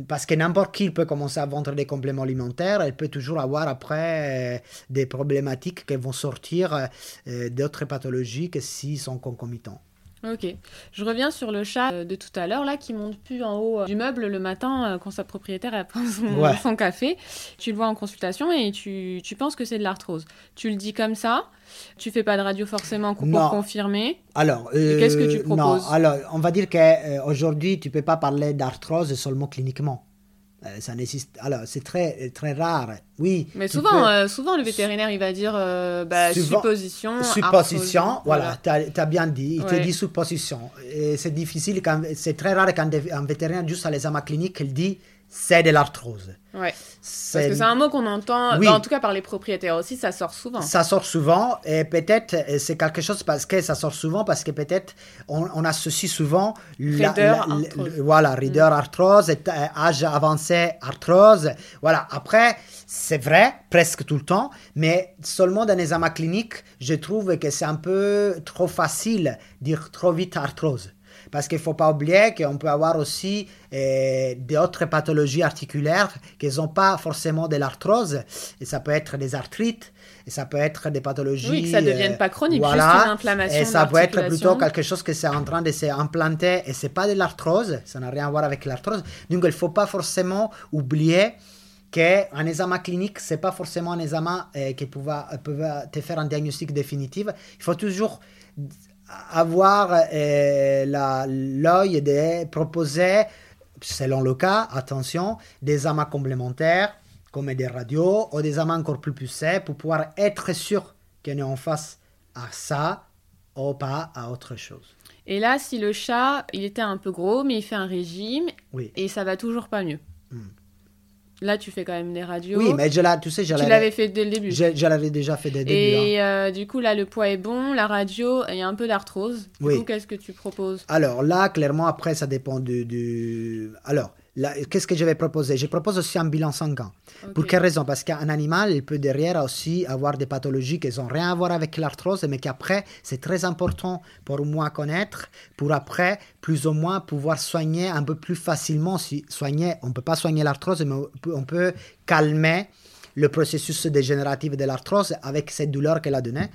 parce que n'importe qui peut commencer à vendre des compléments alimentaires, elle peut toujours avoir après euh, des problématiques qui vont sortir euh, d'autres pathologies que s'ils sont concomitants. Ok. Je reviens sur le chat euh, de tout à l'heure, là, qui monte plus en haut euh, du meuble le matin euh, quand sa propriétaire a pris son, café. Tu le vois en consultation et tu, tu penses que c'est de l'arthrose. Tu le dis comme ça. Tu fais pas de radio forcément pour confirmer. Alors, qu'est-ce que tu proposes? Non, alors, on va dire qu'aujourd'hui, tu peux pas parler d'arthrose seulement cliniquement. Euh, ça nécessite. Alors, c'est très, très rare. Oui. Mais souvent, euh, souvent, le vétérinaire, il va dire euh, bah, supposition. Supposition, voilà, tu as, bien dit. Il te dit supposition. C'est difficile, c'est très rare quand un vétérinaire, juste à l'examen clinique, il dit c'est de l'arthrose. Ouais. Parce que c'est un mot qu'on entend, bah, en tout cas par les propriétaires aussi, ça sort souvent. Ça sort souvent, et peut-être c'est quelque chose parce que ça sort souvent, parce que peut-être on, associe souvent. Reader, voilà, reader mm. arthrose, euh, âge avancé arthrose. Voilà, après, c'est vrai, presque tout le temps, mais seulement dans les examens cliniques, je trouve que c'est un peu trop facile de dire trop vite arthrose. Parce qu'il ne faut pas oublier qu'on peut avoir aussi euh, d'autres pathologies articulaires qui n'ont pas forcément de l'arthrose. Et ça peut être des arthrites, et ça peut être des pathologies. Oui, que ça ne devienne pas chronique, voilà, juste une inflammation. Et ça peut être plutôt quelque chose qui est en train de s'implanter et ce n'est pas de l'arthrose, ça n'a rien à voir avec l'arthrose. Donc il ne faut pas forcément oublier qu'un examen clinique, ce n'est pas forcément un examen euh, qui peut, peut te faire un diagnostic définitif. Il faut toujours avoir euh, l'œil de proposer, selon le cas, attention, des amas complémentaires, comme des radios, ou des amas encore plus poussés, pour pouvoir être sûr qu'on est en face à ça, ou pas à autre chose. Et là, si le chat, il était un peu gros, mais il fait un régime, et ça va toujours pas mieux. Hmm. Là, tu fais quand même des radios. Oui, mais je tu sais, je Tu l'avais fait dès le début. Je, l'avais déjà fait dès le début. Et hein. euh, du coup, là, le poids est bon, la radio, il y a un peu d'arthrose. Du oui. coup, qu'est-ce que tu proposes? Alors là, clairement, après, ça dépend du... du... Alors, qu'est-ce que je vais proposer? Je propose aussi un bilan sanguin. Pour quelle raison? Parce qu'un animal, il peut derrière aussi avoir des pathologies qui n'ont rien à voir avec l'arthrose, mais qu'après, c'est très important pour moi connaître, pour après, plus ou moins, pouvoir soigner un peu plus facilement. Si soigner, on ne peut pas soigner l'arthrose, mais on peut calmer le processus dégénératif de l'arthrose avec cette douleur qu'elle a donnée.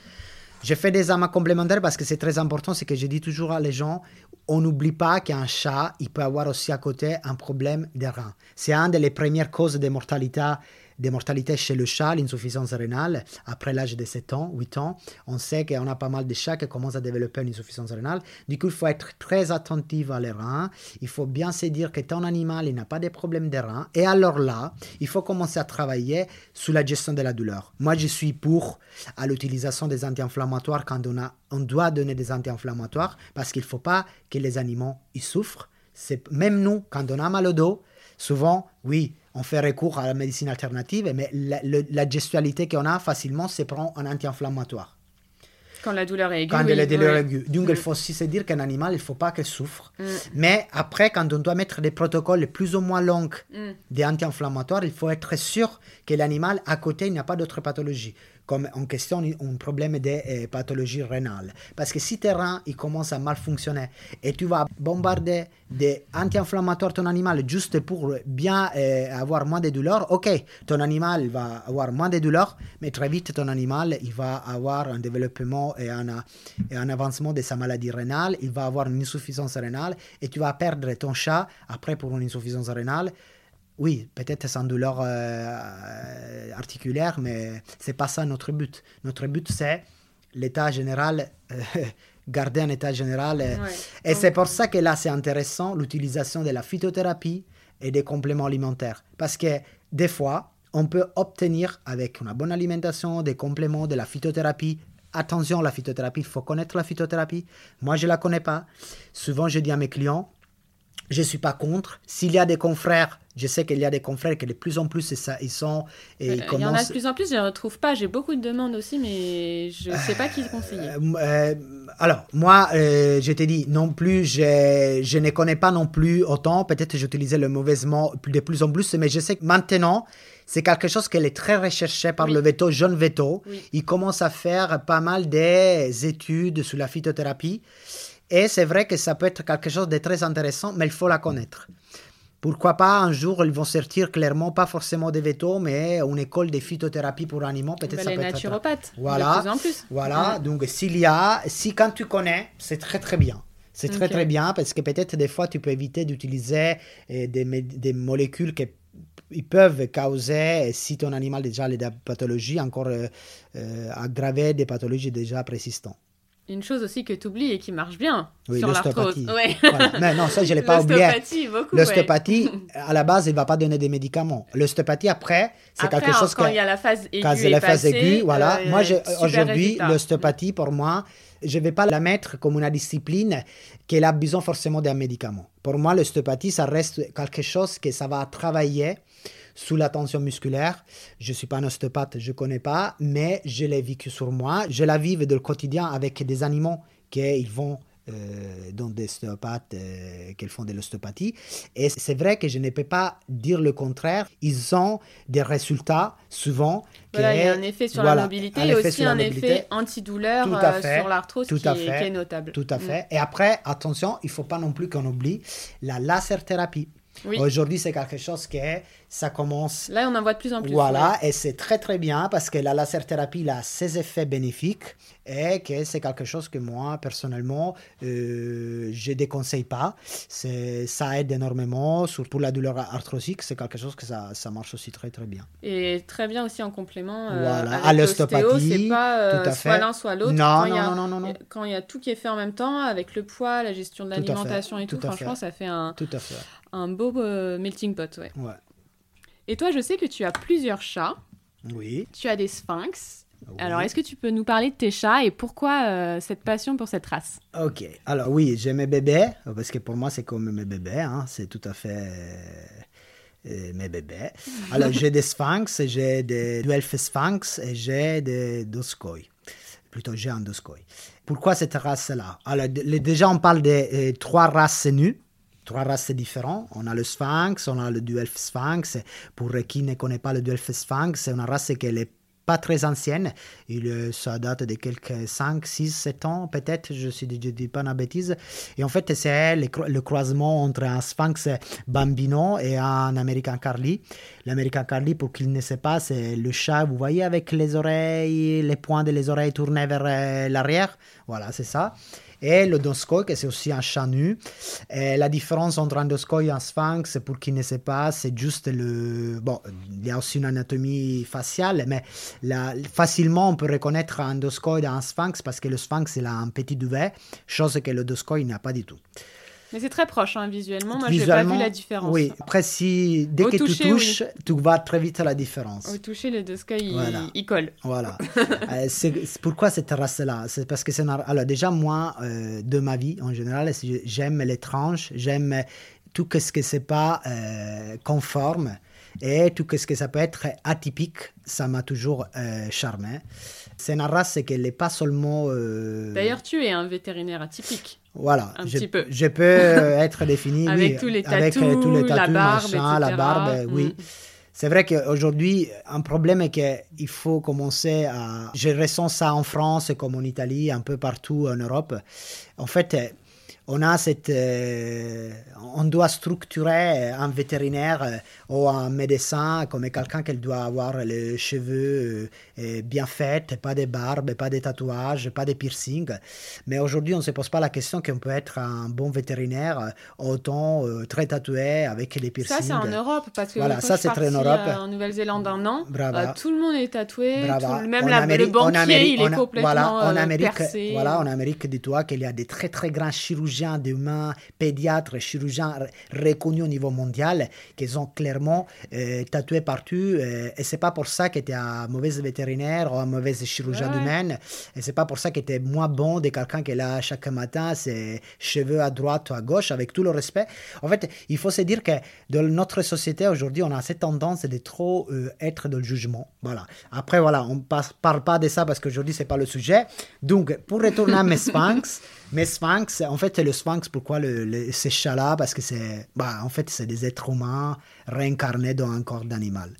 Je fais des amas complémentaires parce que c'est très important, c'est que je dis toujours à les gens, on n'oublie pas qu'un chat, il peut avoir aussi à côté un problème des reins. C'est une des premières causes de mortalité des mortalités chez le chat, l'insuffisance rénale, après l'âge de 7 ans, 8 ans. On sait qu'on a pas mal de chats qui commencent à développer une insuffisance rénale. Du coup, il faut être très attentif à les reins. Il faut bien se dire que ton animal, il n'a pas de problème de reins. Et alors là, il faut commencer à travailler sur la gestion de la douleur. Moi, je suis pour à l'utilisation des anti-inflammatoires quand on, a, on doit donner des anti-inflammatoires parce qu'il ne faut pas que les animaux y souffrent. C'est même nous, quand on a mal au dos, souvent, oui, on fait recours à la médecine alternative, mais la, gestualité qu'on a facilement, c'est prendre un anti-inflammatoire. Quand la douleur est aiguë. Quand la douleur est aiguë. Donc, il faut aussi se dire qu'un animal, il ne faut pas qu'il souffre. Mm. Mais après, quand on doit mettre des protocoles plus ou moins longs mm. des anti-inflammatoires, il faut être sûr que l'animal, à côté, il n'y a pas d'autres pathologies. Comme en question un problème de euh, pathologie rénale. Parce que si tes reins ils commencent à mal fonctionner et tu vas bombarder des anti-inflammatoires ton animal juste pour bien euh, avoir moins de douleurs, ok, ton animal va avoir moins de douleurs, mais très vite ton animal il va avoir un développement et un, et un avancement de sa maladie rénale, il va avoir une insuffisance rénale et tu vas perdre ton chat après pour une insuffisance rénale oui, peut-être sans douleur euh, articulaire, mais c'est pas ça notre but. Notre but, c'est l'état général, euh, garder un état général. Euh, et c'est pour ça que là, c'est intéressant l'utilisation de la phytothérapie et des compléments alimentaires. Parce que des fois, on peut obtenir avec une bonne alimentation des compléments de la phytothérapie. Attention, la phytothérapie, il faut connaître la phytothérapie. Moi, je ne la connais pas. Souvent, je dis à mes clients, je ne suis pas contre. S'il y a des confrères, je sais qu'il y a des confrères qui de plus en plus ça, ils sont. Et ils Il y en a de plus en plus, je ne retrouve pas. J'ai beaucoup de demandes aussi, mais je ne sais pas qui conseiller. Euh, euh, alors, moi, euh, je t'ai dit, non plus, je, je ne connais pas non plus autant. Peut-être j'utilisais le mauvais mot de plus en plus, mais je sais que maintenant, c'est quelque chose qui est très recherché par le veto, jeune veto. Il commence à faire pas mal d'études sur la phytothérapie. Et c'est vrai que ça peut être quelque chose de très intéressant, mais il faut la connaître. Pourquoi pas un jour ils vont sortir clairement pas forcément des vétos, mais une école de phytothérapie pour animaux peut-être bah, ça les peut naturopathes, voilà, de plus en plus. Voilà, donc s'il y a, si quand tu connais, c'est très très bien. C'est très très bien parce que peut-être des fois tu peux éviter d'utiliser euh, des, des molécules qui ils peuvent causer, si ton animal déjà a des pathologies, encore euh, euh, aggraver des pathologies déjà préexistantes une chose aussi que tu oublies et qui marche bien oui, sur l'arthrose. Ouais. Mais non, ça, je ne l'ai pas oublié. L'ostéopathie, à la base, il ne va pas donner des médicaments. L'ostéopathie, après, c'est quelque chose quand il y a la phase aiguë, quand la phase aiguë, voilà. Euh, moi, aujourd'hui, l'ostéopathie, pour moi, je ne vais pas la mettre comme une discipline qui a besoin forcément d'un médicament. Pour moi, l'ostéopathie, ça reste quelque chose que ça va travailler sous la tension musculaire. Je ne suis pas un ostéopathe, je ne connais pas, mais je l'ai vécu sur moi. Je la vive dans le quotidien avec des animaux qui vont euh, dans des ostéopathes euh, qui font de l'ostéopathie. Et c'est vrai que je ne peux pas dire le contraire. Ils ont des résultats souvent. Voilà, il y a un effet sur la mobilité et aussi un effet antidouleur euh, sur l'arthrose qui, qui, est notable. Tout à mm. fait. Et après, attention, il ne faut pas non plus qu'on oublie la laser thérapie. Aujourd'hui, c'est quelque chose qui ça commence. Là, on en voit de plus en plus. Voilà, et c'est très très bien parce que la laser thérapie a ses effets bénéfiques et que c'est quelque chose que moi, personnellement, euh, je ne déconseille pas. Ça aide énormément, surtout pour la douleur arthrosique, c'est quelque chose que ça, ça, marche aussi très très bien. Et très bien aussi en complément euh, voilà. à l'ostéopathie. C'est pas euh, soit l'un soit l'autre. Non, non, non, non, non, Quand il y a tout qui est fait en même temps, avec le poids, la gestion de l'alimentation et tout, franchement, ça fait un, tout à fait. un beau melting pot. Ouais. ouais. Et toi, je sais que tu as plusieurs chats. Oui. Tu as des sphinx. Alors, est-ce que tu peux nous parler de tes chats et pourquoi euh, cette passion pour cette race? Ok. Alors, oui, j'ai mes bébés, parce que pour moi, c'est comme mes bébés. Hein. C'est tout à fait euh, mes bébés. Alors, j'ai des sphinx, j'ai des duelphes sphinx et j'ai des doskoi. Plutôt, j'ai un doskoi. Pourquoi cette race-là? Alors, déjà, on parle de euh, trois races nues trois races différentes. On a le sphinx, on a le duel sphinx. Pour qui ne connaît pas le duel sphinx, c'est une race qui est pas très ancienne. Il, ça date de quelques 5, 6, 7 ans peut-être, je ne dis pas une bêtise. Et en fait, c'est le, croisement entre un sphinx bambino et un American Carly. L'American Carly, pour qu'il ne sait pas, c'est le chat, vous voyez, avec les oreilles, les points de oreilles tournés vers euh, l'arrière. Voilà, c'est ça et le c'est aussi un chat nu. La différence entre un Doskoi et un Sphinx, pour qui ne sait pas, c'est juste le. Bon, il y a aussi une anatomie faciale, mais facilement on peut reconnaître un Doskoi et un Sphinx parce que le Sphinx il a un petit duvet, chose que le n'a pas du tout. Mais c'est très proche hein, visuellement. Moi, je n'ai pas vu la différence. Oui, après, si, dès que tu touches, tu vois très vite la différence. Au toucher, le Doska, il, il colle. Voilà. euh, c'est pourquoi cette race-là? C'est parce que c'est Alors, déjà, moi, euh, de ma vie, en général, j'aime les tranches, j'aime tout ce que c'est pas euh, conforme et tout ce que ça peut être atypique, ça m'a toujours euh, charmé. C'est une race qui n'est pas seulement. D'ailleurs, tu es un vétérinaire atypique. Voilà, un je, petit peu. je peux être défini avec oui, tous les avec tatous, tous les tatous, la barbe, machin, la barbe, oui. Mm. C'est vrai qu'aujourd'hui, un problème est qu'il faut commencer à... Je ressens ça en France comme en Italie, un peu partout en Europe. En fait, on a cette, euh, on doit structurer un vétérinaire euh, ou un médecin comme quelqu'un qui doit avoir les cheveux euh, bien faits, pas de barbe, pas de tatouages, pas de piercings. Mais aujourd'hui, on ne se pose pas la question qu'on peut être un bon vétérinaire autant très tatoué avec les piercings. Ça, c'est en Europe parce que voilà, ça c'est très en Europe. en Nouvelle-Zélande un an, tout le monde est tatoué, même la, le banquier, Amérique, il est complètement voilà, en Amérique, percé. Voilà, en Amérique, dis-toi qu'il y a des très très grands chirurgiens chirurgiens d'humains, pédiatres, chirurgiens reconnus au niveau mondial, qui sont clairement euh, tatoués partout. Euh, et c'est pas pour ça qu'ils étaient un mauvais vétérinaire ou un mauvais chirurgien d'humain. Et c'est pas pour ça qu'ils étaient moins bon de quelqu'un qui est là chaque matin, ses cheveux à droite ou à gauche, avec tout le respect. En fait, il faut se dire que dans notre société aujourd'hui, on a cette tendance de trop euh, être dans le jugement. Voilà. Après, voilà, on ne parle pas de ça parce qu'aujourd'hui, c'est pas le sujet. Donc, pour retourner à mes sphinx, mes sphinx, en fait, le sphinx, pourquoi le, ces chats-là Parce que c'est, bah, en fait, c'est des êtres humains réincarnés dans un corps d'animal.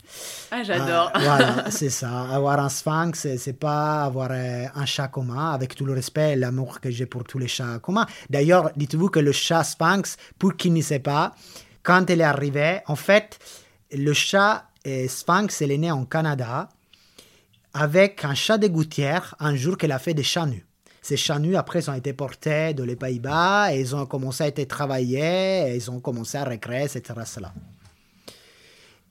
Ah, j'adore. Ah, voilà, c'est ça. Avoir un sphinx, c'est pas avoir euh, un chat commun, avec tout le respect et l'amour que j'ai pour tous les chats communs. D'ailleurs, dites-vous que le chat sphinx, pour qui ne sait pas, quand il est arrivé, en fait, le chat sphinx, il est né en Canada avec un chat de gouttière un jour qu'elle a fait des chats nus. Ces chats nus, après, ont été portés dans les Pays-Bas et ils ont commencé à être travaillés, et ils ont commencé à recréer, etc. Cela.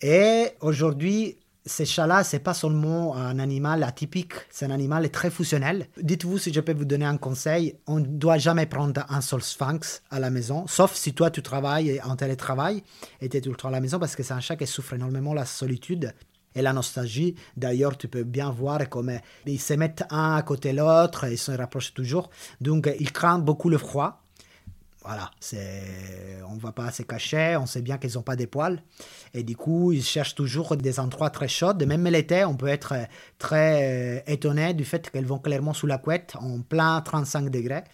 Et aujourd'hui, ces chats-là, c'est pas seulement un animal atypique, c'est un animal très fusionnel. Dites-vous si je peux vous donner un conseil, on ne doit jamais prendre un seul sphinx à la maison, sauf si toi tu travailles en télétravail et tu es tout le temps à la maison parce que c'est un chat qui souffre énormément la solitude et la nostalgie. D'ailleurs, tu peux bien voir comme ils se mettent un à côté de l'autre, ils se rapprochent toujours. Donc, ils craignent beaucoup le froid. Voilà, on ne va pas se cacher, on sait bien qu'ils n'ont pas des poils. Et du coup, ils cherchent toujours des endroits très chauds. Même l'été, on peut être très euh, étonné du fait qu'elles vont clairement sous la couette, en plein 35 degrés.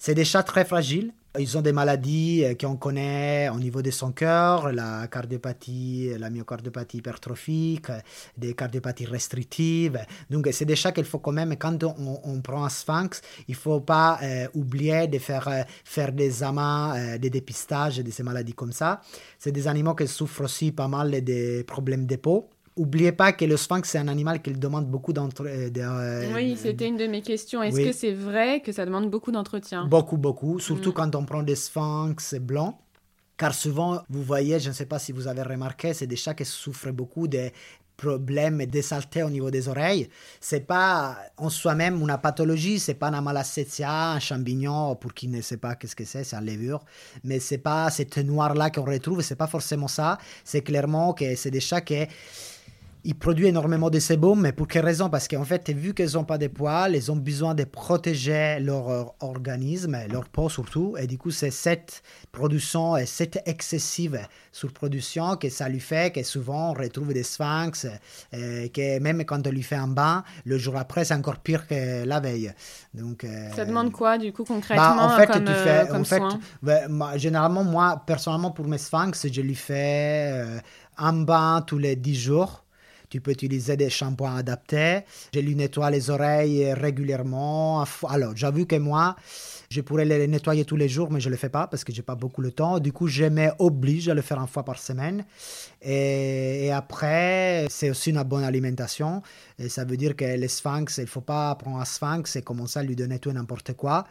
C'est des chats très fragiles. Ils ont des maladies euh, qu'on connaît au niveau de son cœur, la cardiopathie, la myocardiopathie hypertrophique, des cardiopathies restrictives. Donc, c'est chats qu'il faut quand même, quand on, prend un sphinx, il ne faut pas euh, oublier de faire, euh, faire des examens, des dépistages de ces maladies comme ça. C'est des animaux qui souffrent aussi pas mal des problèmes de peau. Oubliez pas que le sphinx, c'est un animal qui demande beaucoup d'entretien. Euh, oui, c'était une de mes questions. Est-ce que c'est vrai que ça demande beaucoup d'entretien? Beaucoup, beaucoup. Surtout mm. quand on prend des sphinx blancs. Car souvent, vous voyez, je ne sais pas si vous avez remarqué, c'est des chats qui souffrent beaucoup des problèmes de saleté au niveau des oreilles. C'est pas en soi-même une pathologie, c'est pas un malassezia, un champignon, pour qui ne sait pas qu'est-ce que c'est, c'est une levure. Mais c'est pas cette noire-là qu'on retrouve, c'est pas forcément ça. C'est clairement que c'est des chats qui ils produisent énormément de sébum, mais pour quelle raison? Parce qu'en fait, vu qu'ils n'ont pas de poils, ils ont besoin de protéger leur organisme, leur peau surtout, et du coup, c'est cette production et cette excessive surproduction que ça lui fait que souvent on retrouve des sphinx, et que même quand on lui fait un bain, le jour après, c'est encore pire que la veille. Donc, euh, ça demande quoi, du coup, concrètement bah, en fait, comme, tu fais, euh, en fait, bah, généralement, moi, personnellement, pour mes sphinx, je lui fais euh, un bain tous les 10 jours. Tu peux utiliser des shampoings adaptés. Je lui nettoie les oreilles régulièrement. Alors, j'avoue que moi, je pourrais les nettoyer tous les jours, mais je ne le fais pas parce que je n'ai pas beaucoup le temps. Du coup, je m'oblige à le faire une fois par semaine. Et, après, c'est aussi une bonne alimentation. Et ça veut dire que les sphinx, il ne faut pas prendre un sphinx et commencer à lui donner tout et n'importe quoi.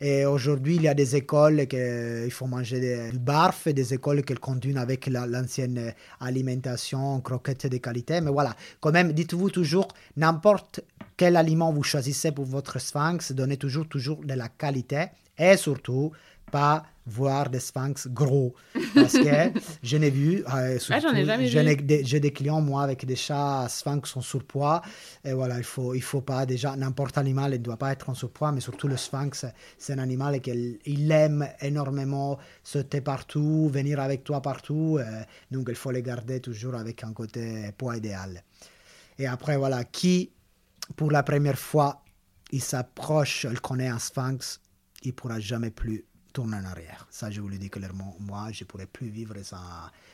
Et aujourd'hui, il y a des écoles qu'il faut manger du barf et des écoles qui continuent avec l'ancienne alimentation, croquettes de qualité. Mais voilà, quand même, dites-vous toujours, n'importe quel aliment vous choisissez pour votre sphinx, donnez toujours, toujours de la qualité et surtout pas voir des sphinx gros. Parce que je n'ai vu, euh, ah, j'ai des, clients, moi, avec des chats sphinx en surpoids. Et voilà, il faut, il faut pas, déjà, n'importe animal ne doit pas être en surpoids, mais surtout le sphinx, c'est un animal qu'il aime énormément sauter partout, venir avec toi partout. Euh, donc, il faut les garder toujours avec un côté poids idéal. Et après, voilà, qui pour la première fois, il s'approche, il connaît un sphinx, il pourra jamais plus tourne en arrière. Ça, je vous le dis clairement. Moi, je ne pourrais plus vivre sans,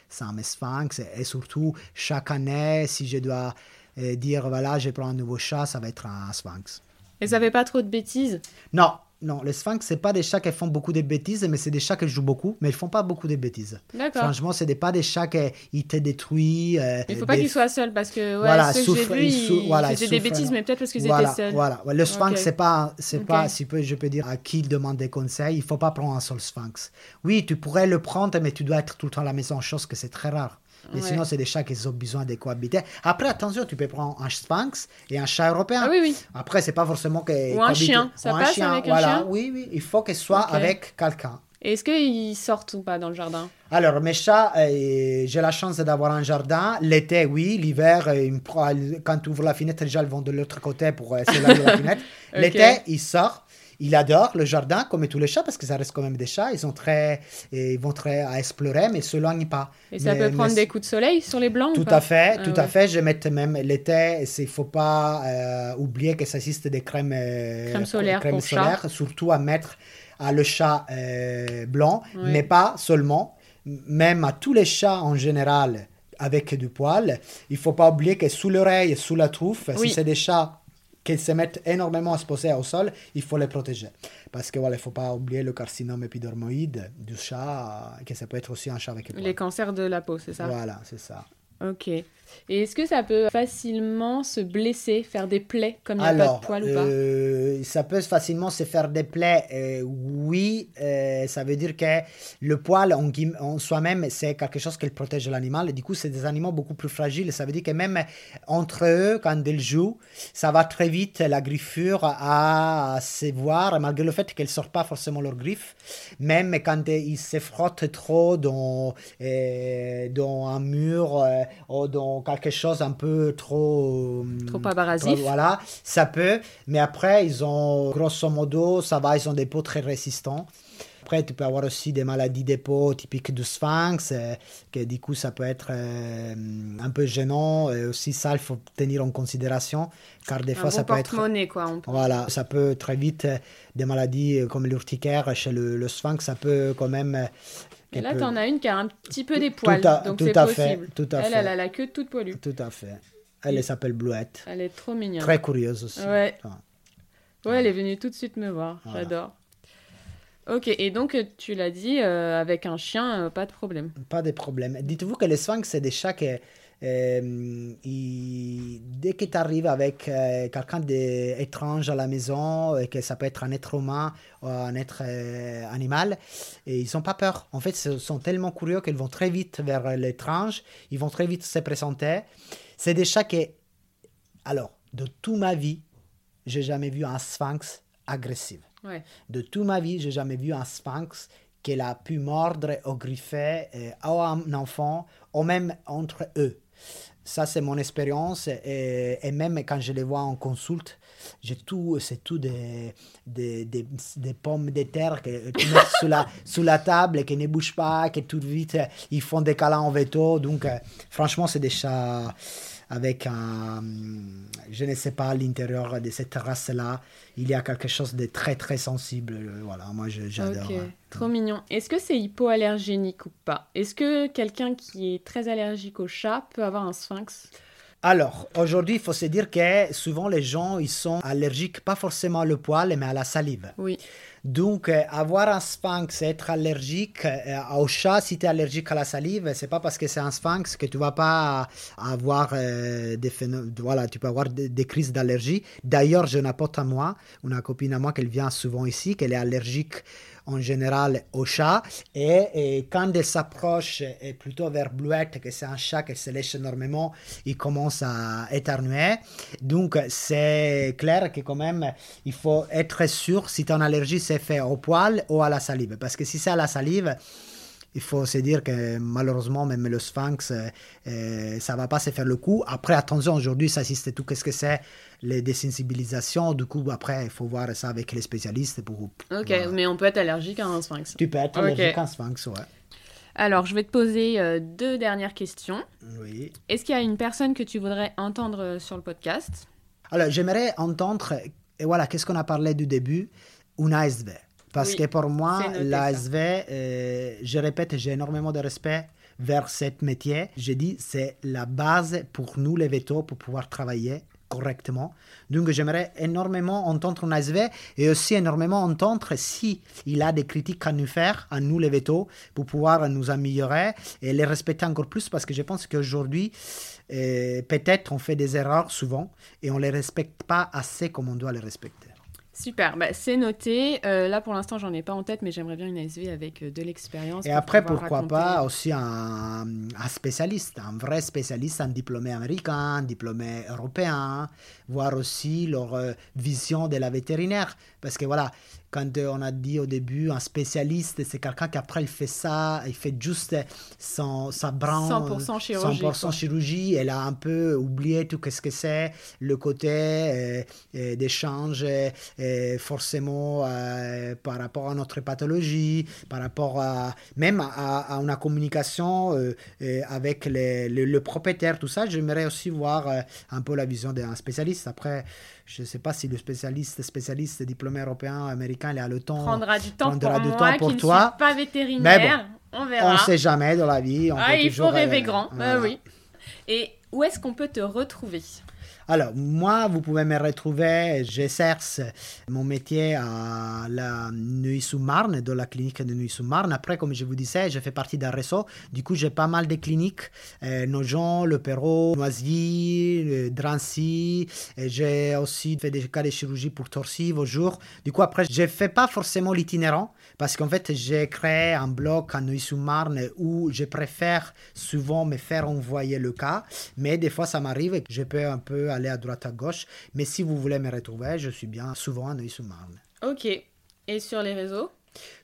sans mes sphinx. Et surtout, chaque année, si je dois euh, dire, voilà, je prends un nouveau chat, ça va être un sphinx. Et ça fait pas trop de bêtises? Non, non, les sphinx, c'est pas des chats qui font beaucoup de bêtises, mais c'est des chats qui jouent beaucoup, mais ils font pas beaucoup de bêtises. Franchement, c'est des- pas des chats qui te détruisent. euh, Il faut pas des- qu'ils soient seuls parce que ouais, Voilà, ceux que souffre- j'ai vus, ils ils voilà, faisaient des ils souffrent, bêtises, non. mais peut-être parce qu'ils voilà, étaient seuls. Voilà, le sphinx, Ok. c'est pas, c'est pas, si je peux dire à qui il demande des conseils, il faut pas prendre un seul sphinx. Oui, tu pourrais le prendre, mais tu dois être tout le temps à la maison, chose que c'est très rare. Mais Ouais. sinon, c'est des chats qui ont besoin de cohabiter. Après, attention, tu peux prendre un sphinx et un chat européen. Ah oui, oui. Après, c'est pas forcément que. Ou un chien, ça Ou passe avec un voilà. chien Oui, oui, il faut qu'il soit avec quelqu'un. Est-ce qu'ils sortent ou pas dans le jardin? Alors, mes chats, euh, j'ai la chance d'avoir un jardin. L'été, oui. L'hiver, euh, quand tu ouvres la fenêtre, déjà, ils vont de l'autre côté pour euh, s'éloigner de la fenêtre. L'été, ils sortent. Ils adorent le jardin, comme tous les chats, parce que ça reste quand même des chats. Ils, sont très, et ils vont très à explorer, mais ils ne s'éloignent pas. Et ça Mais- peut prendre mais des coups de soleil sur les blancs ou tout pas à fait, Ah tout à fait. Je mets même l'été, il ne faut pas euh, oublier que ça existe des crèmes, euh, Crème solaire crèmes pour chat. solaires, surtout à mettre à le chat euh, blanc, mais pas seulement, même à tous les chats en général avec du poil. Il faut pas oublier que sous l'oreille, sous la touffe, Oui. si c'est des chats qui se mettent énormément à se poser au sol, il faut les protéger. Parce que voilà, il faut pas oublier le carcinome épidermoïde du chat, euh, que ça peut être aussi un chat avec poil. Les cancers de la peau, c'est ça? Voilà, c'est ça. Ok. Et est-ce que ça peut facilement se blesser, faire des plaies comme il n'y a pas de poils ou pas? euh, ça peut facilement se faire des plaies. euh, oui, euh, ça veut dire que le poil en, soi-même, c'est quelque chose qui protège l'animal. Et du coup, c'est des animaux beaucoup plus fragiles. Ça veut dire que même entre eux, quand ils jouent, ça va très vite, la griffure à se voir, malgré le fait qu'elles ne sortent pas forcément leurs griffes. Même quand ils se frottent trop dans, dans un mur ou dans quelque chose un peu trop... Trop abrasif. Voilà, ça peut. Mais après, ils ont, grosso modo, ça va, ils ont des peaux très résistants. Après, tu peux avoir aussi des maladies des peaux typiques du sphinx, euh, que du coup, ça peut être euh, un peu gênant. Et aussi, ça, il faut tenir en considération, car des Un fois, bon ça peut être... quoi. on peut- Voilà, ça peut très vite, euh, des maladies euh, comme l'urticaire chez le, le sphinx, ça peut quand même... Et là, peut- t'en as une qui a un petit peu des Tout poils, à- donc tout c'est à possible. fait, tout à elle, fait. elle a la queue toute poilue. Tout à fait. Elle elle s'appelle Bluette. Elle est trop mignonne. Très curieuse aussi. Ouais. Enfin, Ouais, elle est venue tout de suite me voir. Voilà. J'adore. Ok, et donc euh, tu l'as dit, euh, avec un chien, euh, pas de problème. Pas de problème. Dites-vous que les sphinx, c'est des chats qui, euh, ils- dès que tu arrives avec euh, quelqu'un d'étrange à la maison, et que ça peut être un être humain ou un être euh, animal, et ils n'ont pas peur. En fait, ils sont tellement curieux qu'ils vont très vite vers l'étrange, ils vont très vite se présenter. C'est des chats qui, alors, de toute ma vie, j'ai jamais vu un sphinx agressif. Ouais. De toute ma vie, j'ai jamais vu un sphinx qu'elle a pu mordre ou griffer euh, à un enfant ou même entre eux. Ça, c'est mon expérience. Et, même quand je les vois en consulte, j'ai tout, c'est tout des, des, des, pommes de terre que tu mets sous la, sous la table qui ne bougent pas, qui tout vite, euh, ils font des câlins en veto. Donc, euh, franchement, c'est chats avec un, je ne sais pas, à l'intérieur de cette race-là, il y a quelque chose de très, très sensible. Euh, Voilà, moi, j'adore. Ok, hein. trop mignon. Est-ce que c'est hypoallergénique ou pas? Est-ce que quelqu'un qui est très allergique au chat peut avoir un sphinx? Alors, aujourd'hui, il faut se dire que souvent les gens, ils sont allergiques, pas forcément au poil, mais à la salive. Oui. Donc, euh, avoir un sphinx, être allergique euh, au chat, si tu es allergique à la salive, c'est pas parce que c'est un sphinx que tu vas pas avoir euh, des voilà, tu peux avoir des crises d'allergie. D'ailleurs, j'ai une pote à moi, une copine à moi, qu'elle vient souvent ici, qu'elle est allergique en général au chat. Et, quand elle s'approche plutôt vers Bluette, que c'est un chat qui se lèche énormément, il commence à éternuer. Donc, c'est clair que quand même, il faut être sûr si ton allergie s'est fait au poil ou à la salive. Parce que si c'est à la salive, il faut se dire que malheureusement, même le sphinx, euh, euh, ça va pas se faire le coup. Après, attention, aujourd'hui, ça existe tout. Qu'est-ce que c'est? Les désensibilisations. Du coup, après, il faut voir ça avec les spécialistes. Pour, Ok, voilà. mais on peut être allergique à un sphinx. Tu peux être allergique à un sphinx, ouais. Alors, je vais te poser euh, deux dernières questions. Oui. Est-ce qu'il y a une personne que tu voudrais entendre euh, sur le podcast? Alors, j'aimerais entendre, et voilà, qu'est-ce qu'on a parlé du début? Une ASV. Parce Oui, que pour moi, l'ASV, euh, je répète, j'ai énormément de respect vers ce métier. Je dis, c'est la base pour nous, les vétos, pour pouvoir travailler correctement. Donc, j'aimerais énormément entendre un ASV et aussi énormément entendre si il a des critiques à nous faire, à nous, les vétos, pour pouvoir nous améliorer et les respecter encore plus parce que je pense qu'aujourd'hui, euh, peut-être on fait des erreurs souvent et on les respecte pas assez comme on doit les respecter. Super, bah, c'est noté. Euh, là, pour l'instant, j'en ai pas en tête, mais j'aimerais bien une ASV avec euh, de l'expérience. Et après, pourquoi raconter. pas aussi un, un spécialiste, un vrai spécialiste, un diplômé américain, un diplômé européen, voir aussi leur euh, vision de la vétérinaire. Parce que voilà, quand euh, on a dit au début un spécialiste, c'est quelqu'un qui après il fait ça, il fait juste son, sa branche. 100% chirurgie, 100% quoi. chirurgie. Elle a un peu oublié tout ce que c'est, le côté euh, euh, d'échange euh, forcément euh, par rapport à notre pathologie, par rapport à même à, à une communication avec les- le, le propriétaire, tout ça. J'aimerais aussi voir un peu la vision d'un spécialiste. Après, je ne sais pas si le spécialiste, spécialiste diplômé européen, américain, il a le temps. prendra du temps prendra pour du moi temps pour qui toi. ne suis pas vétérinaire. On verra. On ne sait jamais dans la vie. on ah, peut il faut toujours, rêver euh, grand. voilà. Ah oui. Et où est-ce qu'on peut te retrouver? Alors, moi, vous pouvez me retrouver, je cherche mon métier à la Nuit-sous-Marne, dans la clinique de Nuit-sous-Marne. Après, comme je vous disais, je fais partie d'un réseau. Du coup, j'ai pas mal de cliniques, euh, Nogent, Le Perrot, Noisy, euh, Drancy. J'ai aussi fait des cas de chirurgie pour vos jours. Du coup, après, je fais pas forcément l'itinérant parce qu'en fait, j'ai créé un blog à Nuit-sous-Marne où je préfère souvent me faire envoyer le cas. Mais des fois, ça m'arrive je peux un peu aller à droite, à gauche. Mais si vous voulez me retrouver, je suis bien souvent à Nuit-sous-Marne. Ok. Et sur les réseaux?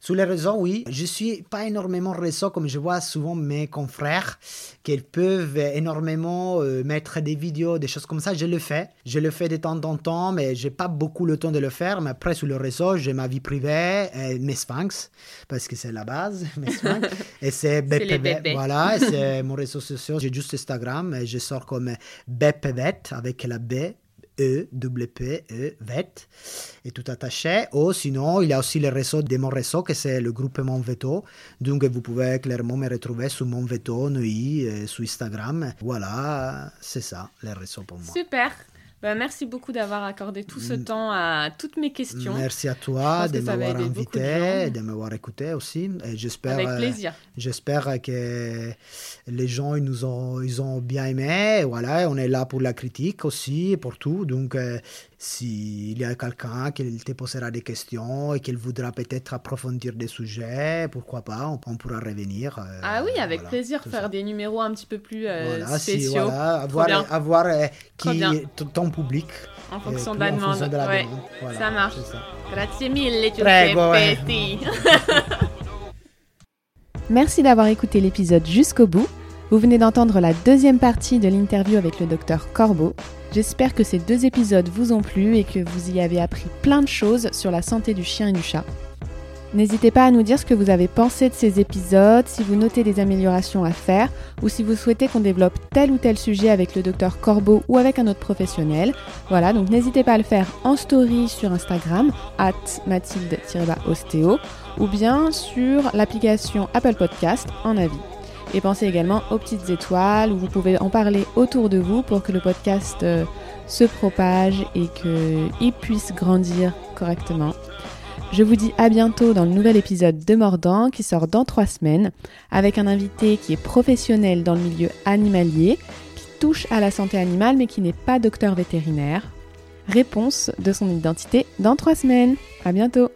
Sur les réseaux, oui. Je suis pas énormément réseau comme je vois souvent mes confrères qui peuvent énormément euh, mettre des vidéos, des choses comme ça. Je le fais. Je le fais de temps en temps, mais j'ai pas beaucoup le temps de le faire. Mais après, sur le réseau, j'ai ma vie privée, et mes sphinx, parce que c'est la base, mes sphinx. et c'est bébés. Voilà, et c'est mon réseau social. J'ai juste Instagram et je sors comme BPVET avec la B. E, W, E, VET, et tout attaché. Ou sinon, il y a aussi le réseau de mon réseau, que c'est le groupe Mon Veto. Donc, vous pouvez clairement me retrouver sur Mon Veto, Nui, euh, sur Instagram. Voilà, c'est ça, les réseaux pour moi. Super. Bah, merci beaucoup d'avoir accordé tout ce temps à toutes mes questions. Mm. Merci à toi de m'avoir de invité, de m'avoir écouté aussi. J'espère, Avec euh, plaisir. J'espère que les gens ils nous ont, ils ont bien aimé. Voilà, on est là pour la critique aussi, pour tout. Donc, euh, s'il y a quelqu'un qui te posera des questions et qu'il voudra peut-être approfondir des sujets, pourquoi pas, on, on pourra revenir. euh, Ah oui, avec voilà, plaisir, faire ça. des numéros un petit peu plus euh, Voilà, si, spéciaux voilà, avoir, bien. avoir euh, Trop qui, ton public. en euh, fonction plus de la en demande. fonction de la Ouais. demande. Voilà, Ça marche. ça. Grazie mille, Prego, ouais. Merci d'avoir écouté l'épisode jusqu'au bout. Vous venez d'entendre la deuxième partie de l'interview avec le docteur Corbeau. J'espère que ces deux épisodes vous ont plu et que vous y avez appris plein de choses sur la santé du chien et du chat. N'hésitez pas à nous dire ce que vous avez pensé de ces épisodes, si vous notez des améliorations à faire ou si vous souhaitez qu'on développe tel ou tel sujet avec le docteur Corbeau ou avec un autre professionnel. Voilà, donc n'hésitez pas à le faire en story sur Instagram, at mathilde-ostéo, ou bien sur l'application Apple Podcast en avis. Et pensez également aux petites étoiles où vous pouvez en parler autour de vous pour que le podcast euh, se propage et qu'il puisse grandir correctement. Je vous dis à bientôt dans le nouvel épisode de Mordant qui sort dans trois semaines avec un invité qui est professionnel dans le milieu animalier, qui touche à la santé animale mais qui n'est pas docteur vétérinaire. Réponse de son identité dans trois semaines. À bientôt!